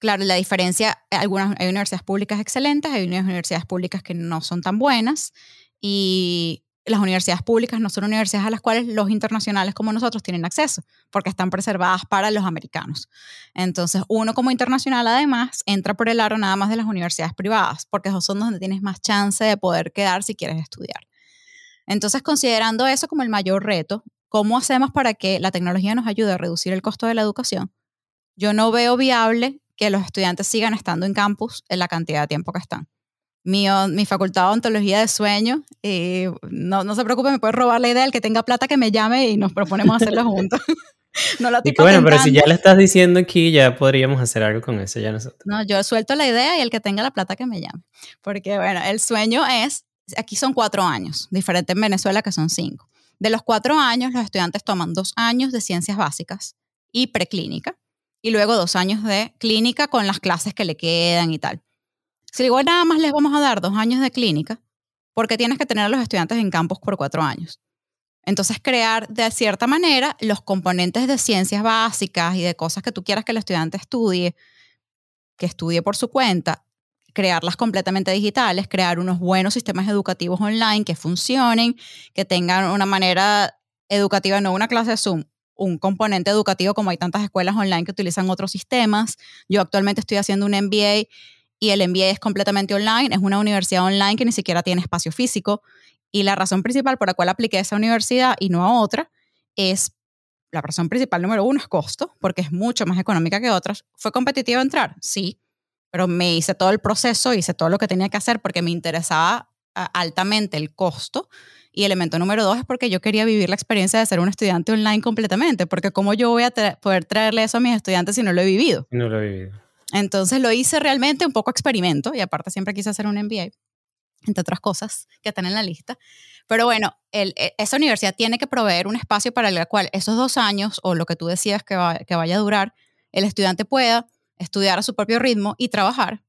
Claro, la diferencia, algunas, hay universidades públicas excelentes, hay universidades públicas que no son tan buenas y las universidades públicas no son universidades a las cuales los internacionales como nosotros tienen acceso, porque están preservadas para los americanos. Entonces, uno como internacional además entra por el aro nada más de las universidades privadas, porque esos son donde tienes más chance de poder quedar si quieres estudiar. Entonces, considerando eso como el mayor reto, ¿cómo hacemos para que la tecnología nos ayude a reducir el costo de la educación? Yo no veo viable que los estudiantes sigan estando en campus en la cantidad de tiempo que están mi, mi facultad de ontología de sueño. Y no, no se preocupe, me puede robar la idea. El que tenga plata que me llame y nos proponemos hacerlo juntos. *laughs* no la y que bueno, pero si ya le estás diciendo aquí, ya podríamos hacer algo con eso ya nosotros. No, yo suelto la idea y el que tenga la plata que me llame. Porque bueno, el sueño es, aquí son cuatro años, diferente en Venezuela que son cinco. De los cuatro años, los estudiantes toman dos años de ciencias básicas y preclínica y luego dos años de clínica con las clases que le quedan y tal. Si igual nada más les vamos a dar dos años de clínica, porque tienes que tener a los estudiantes en campus por cuatro años. Entonces, crear de cierta manera los componentes de ciencias básicas y de cosas que tú quieras que el estudiante estudie, que estudie por su cuenta, crearlas completamente digitales, crear unos buenos sistemas educativos online que funcionen, que tengan una manera educativa, no una clase de Zoom, un componente educativo como hay tantas escuelas online que utilizan otros sistemas. Yo actualmente estoy haciendo un MBA y el MBA es completamente online, es una universidad online que ni siquiera tiene espacio físico y la razón principal por la cual apliqué esa universidad y no a otra es la razón principal número uno es costo, porque es mucho más económica que otras. ¿Fue competitivo entrar? Sí, pero me hice todo el proceso, hice todo lo que tenía que hacer porque me interesaba altamente el costo. Y elemento número dos es porque yo quería vivir la experiencia de ser un estudiante online completamente, porque ¿cómo yo voy a poder traerle eso a mis estudiantes si no lo he vivido? No lo he vivido. Entonces lo hice realmente un poco experimento y aparte siempre quise hacer un MBA entre otras cosas que están en la lista. Pero bueno, el, e, esa universidad tiene que proveer un espacio para el cual esos dos años o lo que tú decías que, que vaya a durar, el estudiante pueda estudiar a su propio ritmo y trabajar.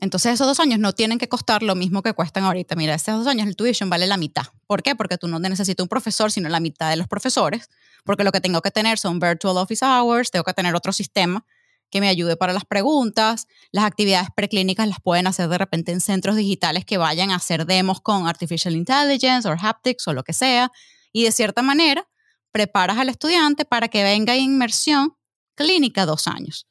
Entonces esos dos años no tienen que costar lo mismo que cuestan ahorita. Mira, esos dos años el tuition vale la mitad. ¿Por qué? Porque tú no necesitas un profesor, sino la mitad de los profesores. Porque lo que tengo que tener son virtual office hours, tengo que tener otro sistema que me ayude para las preguntas. Las actividades preclínicas las pueden hacer de repente en centros digitales que vayan a hacer demos con artificial intelligence o haptics o lo que sea. Y de cierta manera, preparas al estudiante para que venga en inmersión clínica dos años.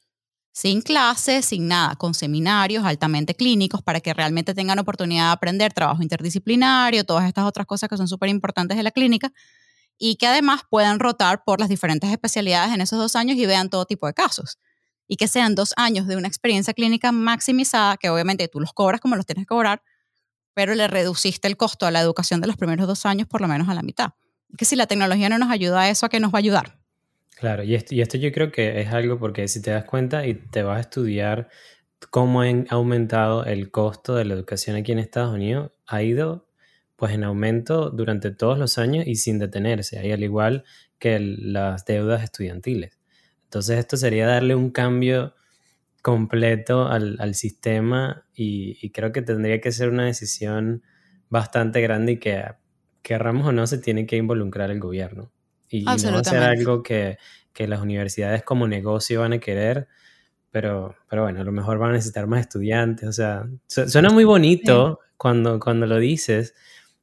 Sin clases, sin nada, con seminarios altamente clínicos para que realmente tengan oportunidad de aprender trabajo interdisciplinario, todas estas otras cosas que son súper importantes de la clínica y que además puedan rotar por las diferentes especialidades en esos dos años y vean todo tipo de casos y que sean dos años de una experiencia clínica maximizada, que obviamente tú los cobras como los tienes que cobrar, pero le reduciste el costo a la educación de los primeros dos años por lo menos a la mitad. Que si la tecnología no nos ayuda a eso, ¿a qué nos va a ayudar? Claro, y esto, y esto yo creo que es algo porque si te das cuenta y te vas a estudiar cómo ha aumentado el costo de la educación aquí en Estados Unidos, ha ido pues en aumento durante todos los años y sin detenerse, ahí al igual que las deudas estudiantiles. Entonces esto sería darle un cambio completo al, sistema y, creo que tendría que ser una decisión bastante grande y que querramos o no se tiene que involucrar el gobierno. Y, no va a ser algo que, las universidades como negocio van a querer, pero, pero bueno, a lo mejor van a necesitar más estudiantes. O sea, suena muy bonito cuando, cuando lo dices,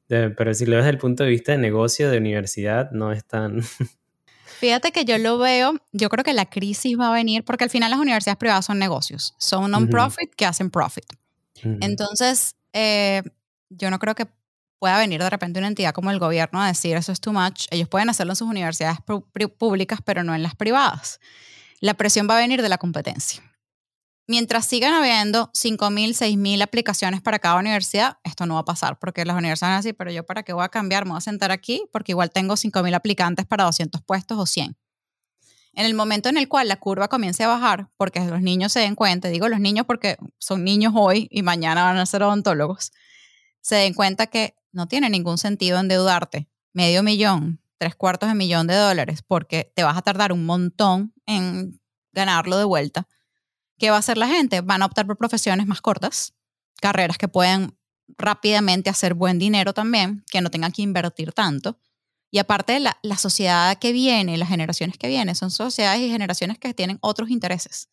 pero si lo ves desde el punto de vista de negocio, de universidad, no es tan, *laughs* Fíjate que yo lo veo, yo creo que la crisis va a venir porque al final las universidades privadas son negocios, son non-profit que hacen profit. Entonces, eh, yo no creo que pueda venir de repente una entidad como el gobierno a decir eso es too much. Ellos pueden hacerlo en sus universidades públicas, pero no en las privadas. La presión va a venir de la competencia. Mientras sigan habiendo 5.000, 6.000 aplicaciones para cada universidad, esto no va a pasar porque las universidades van a decir, pero yo para qué voy a cambiar, me voy a sentar aquí porque igual tengo 5.000 aplicantes para 200 puestos o 100. En el momento en el cual la curva comience a bajar, porque los niños se den cuenta, digo los niños porque son niños hoy y mañana van a ser odontólogos, se den cuenta que no tiene ningún sentido endeudarte medio millón, tres cuartos de millón de dólares, porque te vas a tardar un montón en ganarlo de vuelta ¿Qué va a hacer la gente? Van a optar por profesiones más cortas, carreras que puedan rápidamente hacer buen dinero también, que no tengan que invertir tanto. Y aparte, la, la sociedad que viene, las generaciones que vienen, son sociedades y generaciones que tienen otros intereses,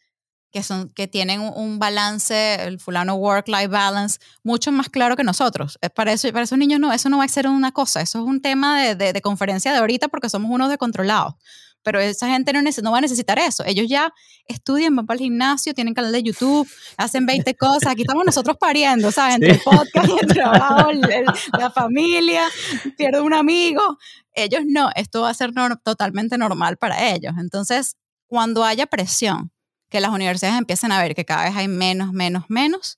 que, son, que tienen un, balance, el fulano work-life balance, mucho más claro que nosotros. Eh, para, eso, para esos niños no, eso no va a ser una cosa, eso es un tema de, de, conferencia de ahorita porque somos unos descontrolados pero esa gente no, no, va a necesitar eso. Ellos ya estudian, van para el gimnasio, tienen canal de YouTube, hacen 20 cosas. Aquí estamos nosotros pariendo, ¿sabes? Entre el podcast el trabajo, la familia, pierdo un amigo. Ellos no, esto va a ser totalmente normal para ellos. Entonces, cuando haya presión, que las universidades empiecen a ver que cada vez hay menos, menos, menos,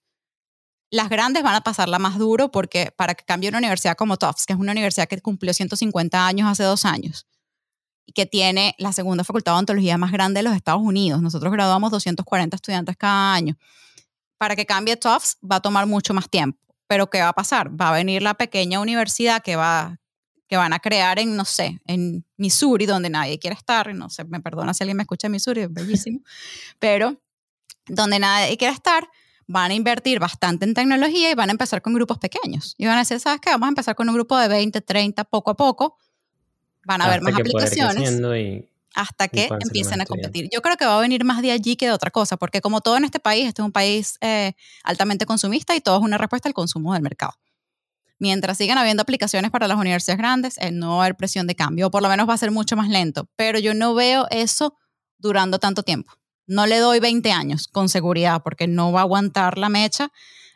las grandes van a pasarla más duro porque para que cambie una universidad como Tufts, que es una universidad que cumplió 150 años hace dos años, que tiene la segunda facultad de odontología más grande de los Estados Unidos. Nosotros graduamos 240 estudiantes cada año. Para que cambie Tufts va a tomar mucho más tiempo. Pero ¿qué va a pasar? Va a venir la pequeña universidad que va que van a crear en, no sé, en Missouri, donde nadie quiere estar, no sé, me perdona si alguien me escucha en Missouri, es bellísimo, *laughs* pero donde nadie quiere estar, van a invertir bastante en tecnología y van a empezar con grupos pequeños. Y van a decir, ¿sabes qué? Vamos a empezar con un grupo de 20, 30, poco a poco. Van a haber más aplicaciones. hasta que empiecen a competir. Yo creo que va a venir más de allí que de otra cosa, porque como todo en este país, este es un país eh, altamente consumista y todo es una respuesta al consumo del mercado. Mientras sigan habiendo aplicaciones para las universidades grandes, eh, no va a haber presión de cambio, o por lo menos va a ser mucho más lento. Pero yo no veo eso durando tanto tiempo. No le doy 20 años con seguridad porque no va a aguantar la mecha.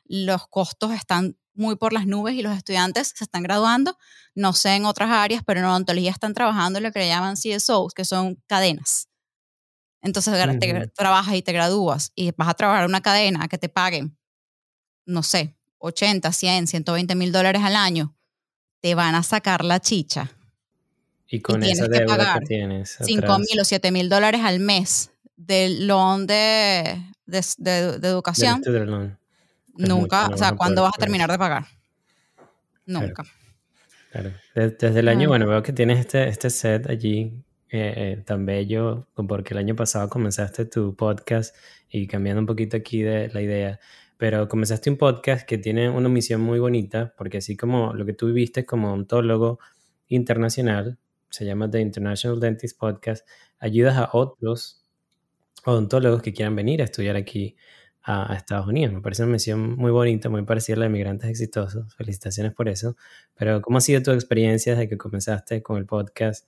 Los costos están muy por las nubes y los estudiantes se están graduando. No sé en otras áreas, pero en odontología están trabajando en lo que le llaman CSOs, que son cadenas. Entonces trabajas y te gradúas y vas a trabajar una cadena que te paguen, no sé, 80, 100, 120 mil dólares al año. Te van a sacar la chicha. Y con esa deuda que, tienes. 5 mil o 7 mil dólares al mes del loan de, de, de, educación, nunca, o sea, ¿cuándo vas a terminar de pagar? Nunca. Claro. Desde, el año, bueno, veo que tienes este, este set allí eh, eh, tan bello, porque el año pasado comenzaste tu podcast y cambiando un poquito aquí de la idea, pero comenzaste un podcast que tiene una misión muy bonita, porque así como lo que tú viviste como ontólogo internacional, se llama The International Dentist Podcast, ayudas a otros odontólogos que quieran venir a estudiar aquí a, Estados Unidos. Me parece una misión muy bonita, muy parecida a la de Migrantes Exitosos. Felicitaciones por eso. Pero ¿cómo ha sido tu experiencia desde que comenzaste con el podcast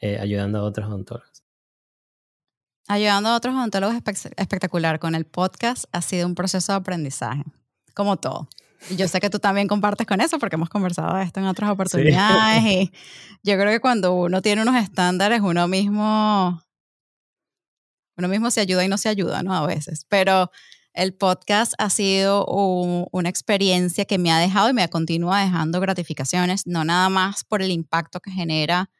eh, ayudando a otros odontólogos? Ayudando a otros odontólogos es espectacular. Con el podcast ha sido un proceso de aprendizaje, como todo. Y yo sé que tú también compartes con eso porque hemos conversado de esto en otras oportunidades. Y *laughs* yo creo que cuando uno tiene unos estándares, uno mismo uno mismo se ayuda y no se ayuda, ¿no? A veces. Pero el podcast ha sido una experiencia que me ha dejado y me continúa dejando gratificaciones, no nada más por el impacto que genera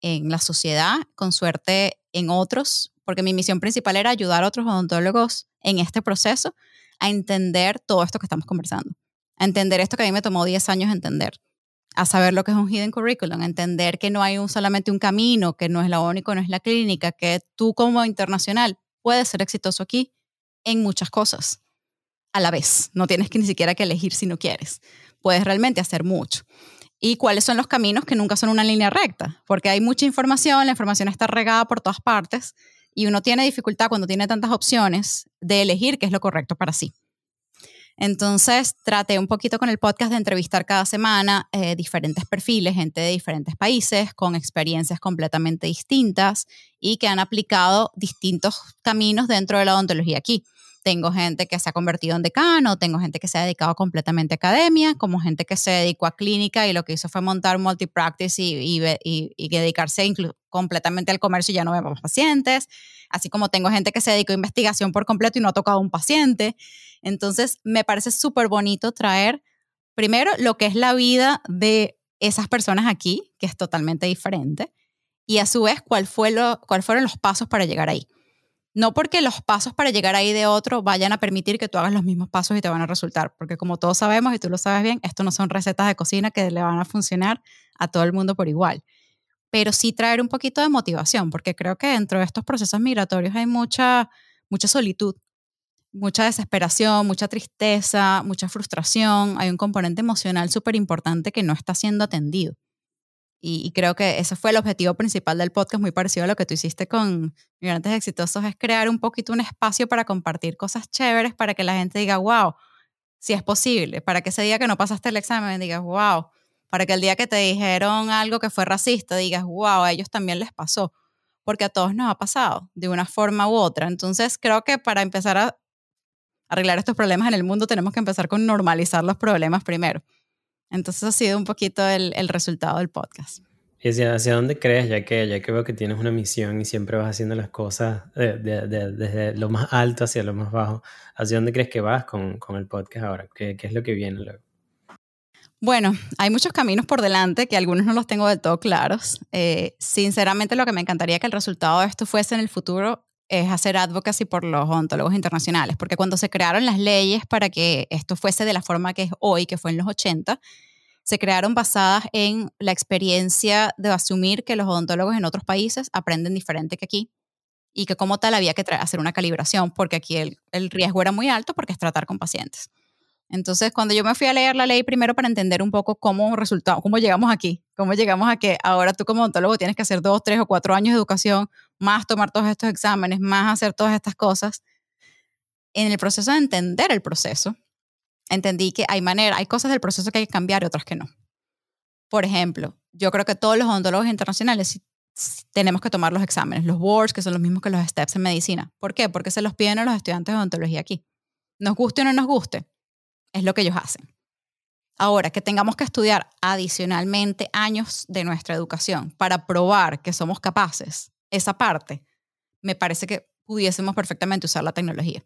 en la sociedad, con suerte en otros, porque mi misión principal era ayudar a otros odontólogos en este proceso a entender todo esto que estamos conversando, a entender esto que a mí me tomó 10 años entender a saber lo que es un hidden curriculum, entender que no hay un, solamente un camino, que no es lo único, no es la clínica, que tú como internacional puedes ser exitoso aquí en muchas cosas a la vez. No tienes que ni siquiera que elegir si no quieres. Puedes realmente hacer mucho. ¿Y cuáles son los caminos que nunca son una línea recta? Porque hay mucha información, la información está regada por todas partes y uno tiene dificultad cuando tiene tantas opciones de elegir qué es lo correcto para sí. Entonces traté un poquito con el podcast de entrevistar cada semana eh, diferentes perfiles, gente de diferentes países con experiencias completamente distintas y que han aplicado distintos caminos dentro de la odontología aquí. Tengo gente que se ha convertido en decano, tengo gente que se ha dedicado completamente a academia, como gente que se dedicó a clínica y lo que hizo fue montar multipractice y, y, dedicarse completamente al comercio y ya no vemos pacientes. Así como tengo gente que se dedicó a investigación por completo y no ha tocado un paciente. Entonces, me parece súper bonito traer, primero, lo que es la vida de esas personas aquí, que es totalmente diferente, y a su vez, cuál, fue lo, cuál fueron los pasos para llegar ahí. No porque los pasos para llegar ahí de otro vayan a permitir que tú hagas los mismos pasos y te van a resultar, porque como todos sabemos y tú lo sabes bien, esto no son recetas de cocina que le van a funcionar a todo el mundo por igual. Pero sí traer un poquito de motivación, porque creo que dentro de estos procesos migratorios hay mucha, mucha solitud mucha desesperación, mucha tristeza, mucha frustración. Hay un componente emocional súper importante que no está siendo atendido. Y, creo que ese fue el objetivo principal del podcast, muy parecido a lo que tú hiciste con Migrantes Exitosos, es crear un poquito un espacio para compartir cosas chéveres para que la gente diga, wow, si es posible, para que ese día que no pasaste el examen digas, wow, para que el día que te dijeron algo que fue racista digas, wow, a ellos también les pasó, porque a todos nos ha pasado de una forma u otra. Entonces creo que para empezar a arreglar estos problemas en el mundo, tenemos que empezar con normalizar los problemas primero. Entonces ha sido un poquito el, el resultado del podcast. ¿Y hacia, hacia, dónde crees, ya que, ya que veo que tienes una misión y siempre vas haciendo las cosas desde lo más alto hacia lo más bajo, ¿hacia dónde crees que vas con, con el podcast ahora? ¿Qué, ¿Qué, es lo que viene luego? Bueno, hay muchos caminos por delante que algunos no es hacer advocacy por los odontólogos internacionales, porque cuando se crearon las leyes para que esto fuese de la forma que es hoy, que fue en los 80, se crearon basadas en la experiencia de asumir que los odontólogos en otros países aprenden diferente que aquí y que como tal había que hacer una calibración porque aquí el, el riesgo era muy alto porque es tratar con pacientes. Entonces, cuando yo me fui a leer la ley primero para entender un poco cómo resultado, cómo llegamos aquí, cómo llegamos a que ahora tú como odontólogo tienes que hacer dos, tres o cuatro años de educación, más tomar todos estos exámenes, más hacer todas estas cosas. En el proceso de entender el proceso, entendí que hay manera, hay cosas del proceso que hay que cambiar y otras que no. Por ejemplo, yo creo que todos los odontólogos internacionales tenemos que tomar los exámenes, los boards, que son los mismos que los steps en medicina. ¿Por qué? Porque se los piden a los estudiantes de odontología aquí. Nos guste o no nos guste, es lo que ellos hacen. Ahora, que tengamos que estudiar adicionalmente años de nuestra educación para probar que somos capaces, esa parte, me parece que pudiésemos perfectamente usar la tecnología.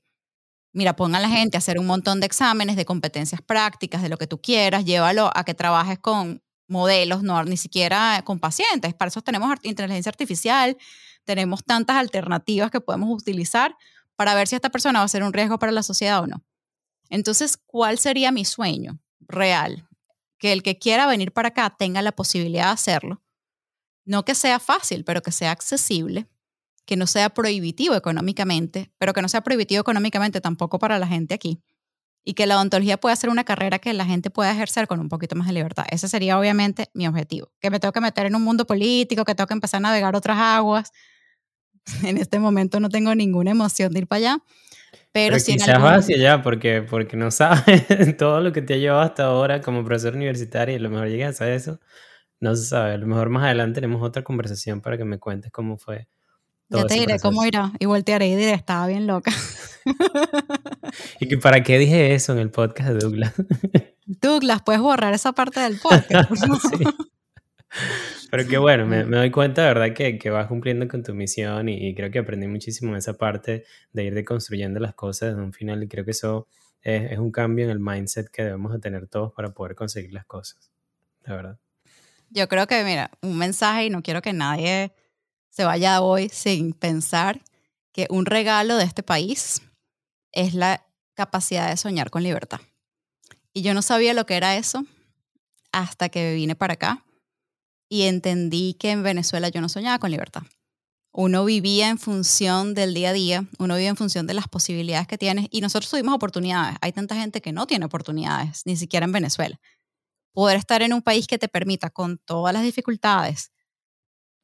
Mira, ponga a la gente a hacer un montón de exámenes de competencias prácticas, de lo que tú quieras, llévalo a que trabajes con modelos, no ni siquiera con pacientes. Para eso tenemos inteligencia artificial, tenemos tantas alternativas que podemos utilizar para ver si esta persona va a ser un riesgo para la sociedad o no. Entonces, ¿cuál sería mi sueño real? Que el que quiera venir para acá tenga la posibilidad de hacerlo. No que sea fácil, pero que sea accesible, que no sea prohibitivo económicamente, pero que no sea prohibitivo económicamente tampoco para la gente aquí. Y que la odontología pueda ser una carrera que la gente pueda ejercer con un poquito más de libertad. Ese sería obviamente mi objetivo. Que me tengo que meter en un mundo político, que tengo que empezar a navegar otras aguas. *laughs* En este momento no tengo ninguna emoción de ir para allá pero, si quizás vas hacia allá porque, porque no *laughs* sabes todo lo que te ha llevado hasta ahora como profesor universitario y a lo mejor llegas a eso. No se sabe. A lo mejor más adelante tenemos otra conversación para que me cuentes cómo fue. ya te diré cómo irá. Y voltearé y diré, estaba bien loca. *laughs* ¿Y que para qué dije eso en el podcast de Douglas? *laughs* Douglas, puedes borrar esa parte del podcast. *laughs* sí. Pero qué bueno, me, doy cuenta, ¿verdad? Que, que, vas cumpliendo con tu misión y, creo que aprendí muchísimo en esa parte de ir deconstruyendo las cosas desde un final y creo que eso es, es, un cambio en el mindset que debemos de tener todos para poder conseguir las cosas, la verdad. Yo creo que, mira, un mensaje y no quiero que nadie se vaya hoy sin pensar que un regalo de este país es la capacidad de soñar con libertad. Y yo no sabía lo que era eso hasta que vine para acá y entendí que en Venezuela yo no soñaba con libertad. Uno vivía en función del día a día, uno vive en función de las posibilidades que tienes y nosotros tuvimos oportunidades. Hay tanta gente que no tiene oportunidades, ni siquiera en Venezuela. Poder estar en un país que te permita, con todas las dificultades,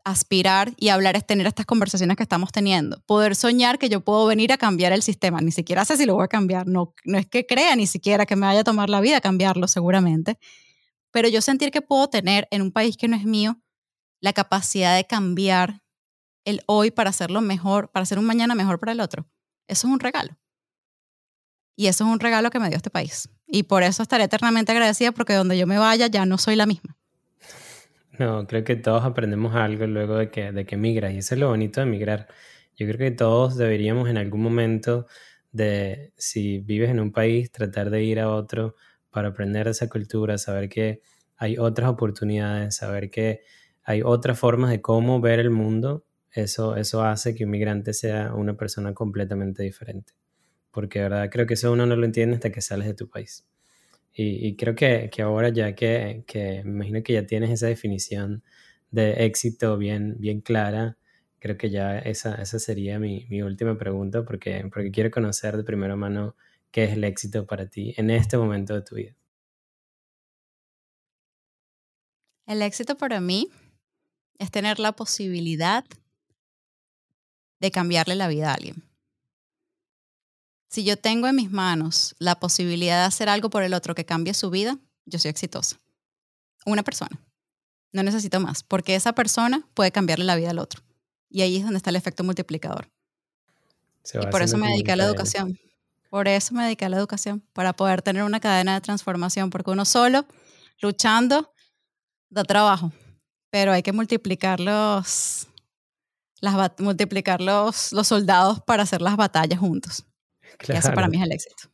aspirar y hablar es tener estas conversaciones que estamos teniendo. Poder soñar que yo puedo venir a cambiar el sistema. Ni siquiera sé si lo voy a cambiar. No, no es que crea ni siquiera que me vaya a tomar la vida cambiarlo, seguramente pero yo sentir que puedo tener en un país que no es mío la capacidad de cambiar el hoy para hacerlo mejor, para hacer un mañana mejor para el otro, eso es un regalo. Y eso es un regalo que me dio este país. Y por eso estaré eternamente agradecida porque donde yo me vaya ya no soy la misma. No, creo que todos aprendemos algo luego de que, de que migras. Y eso es lo bonito de migrar. Yo creo que todos deberíamos en algún momento de, si vives en un país, tratar de ir a otro para aprender esa cultura, saber que hay otras oportunidades, saber que hay otras formas de cómo ver el mundo, eso, eso hace que un migrante sea una persona completamente diferente. Porque, verdad, creo que eso uno no lo entiende hasta que sales de tu país. Y, creo que, que, ahora ya que, que, me imagino que ya tienes esa definición de éxito bien, bien clara, creo que ya esa, esa sería mi, mi última pregunta porque, porque quiero conocer de primera mano qué es el éxito para ti en este momento de tu vida. El éxito para mí es tener la posibilidad de cambiarle la vida a alguien. Si yo tengo en mis manos la posibilidad de hacer algo por el otro que cambie su vida, yo soy exitosa. Una persona. No necesito más, porque esa persona puede cambiarle la vida al otro. Y ahí es donde está el efecto multiplicador. Y por eso me dediqué a la educación. Por eso me dediqué a la educación, para poder tener una cadena de transformación, porque uno solo, luchando, da trabajo, pero hay que multiplicar los, las, multiplicar los, los soldados para hacer las batallas juntos. Eso para mí es el éxito.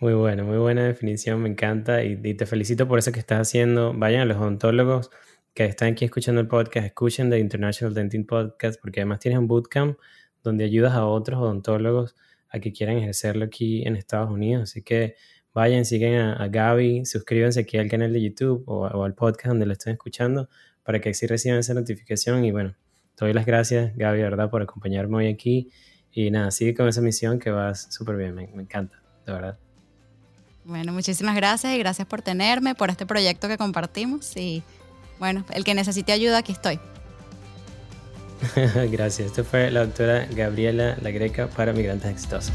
Muy bueno, muy buena definición, me encanta y, y, te felicito por eso que estás haciendo. Vayan a los odontólogos que están aquí escuchando el podcast, escuchen The International Dental Podcast porque además tienes un bootcamp donde ayudas a otros odontólogos a que quieran ejercerlo aquí en Estados Unidos. Así que vayan, siguen a, Gaby, suscríbanse aquí al canal de YouTube o, o, al podcast donde lo estén escuchando para que así reciban esa notificación. Y bueno, te doy las gracias, Gaby, verdad, por acompañarme hoy aquí. Y nada, sigue con esa misión que vas súper bien, me, me encanta, de verdad. Bueno, muchísimas gracias y gracias por tenerme, por este proyecto que compartimos. Y bueno, el que necesite ayuda, aquí estoy. *laughs* gracias. Esto fue la doctora Gabriela La Greca para Migrantes Exitosos.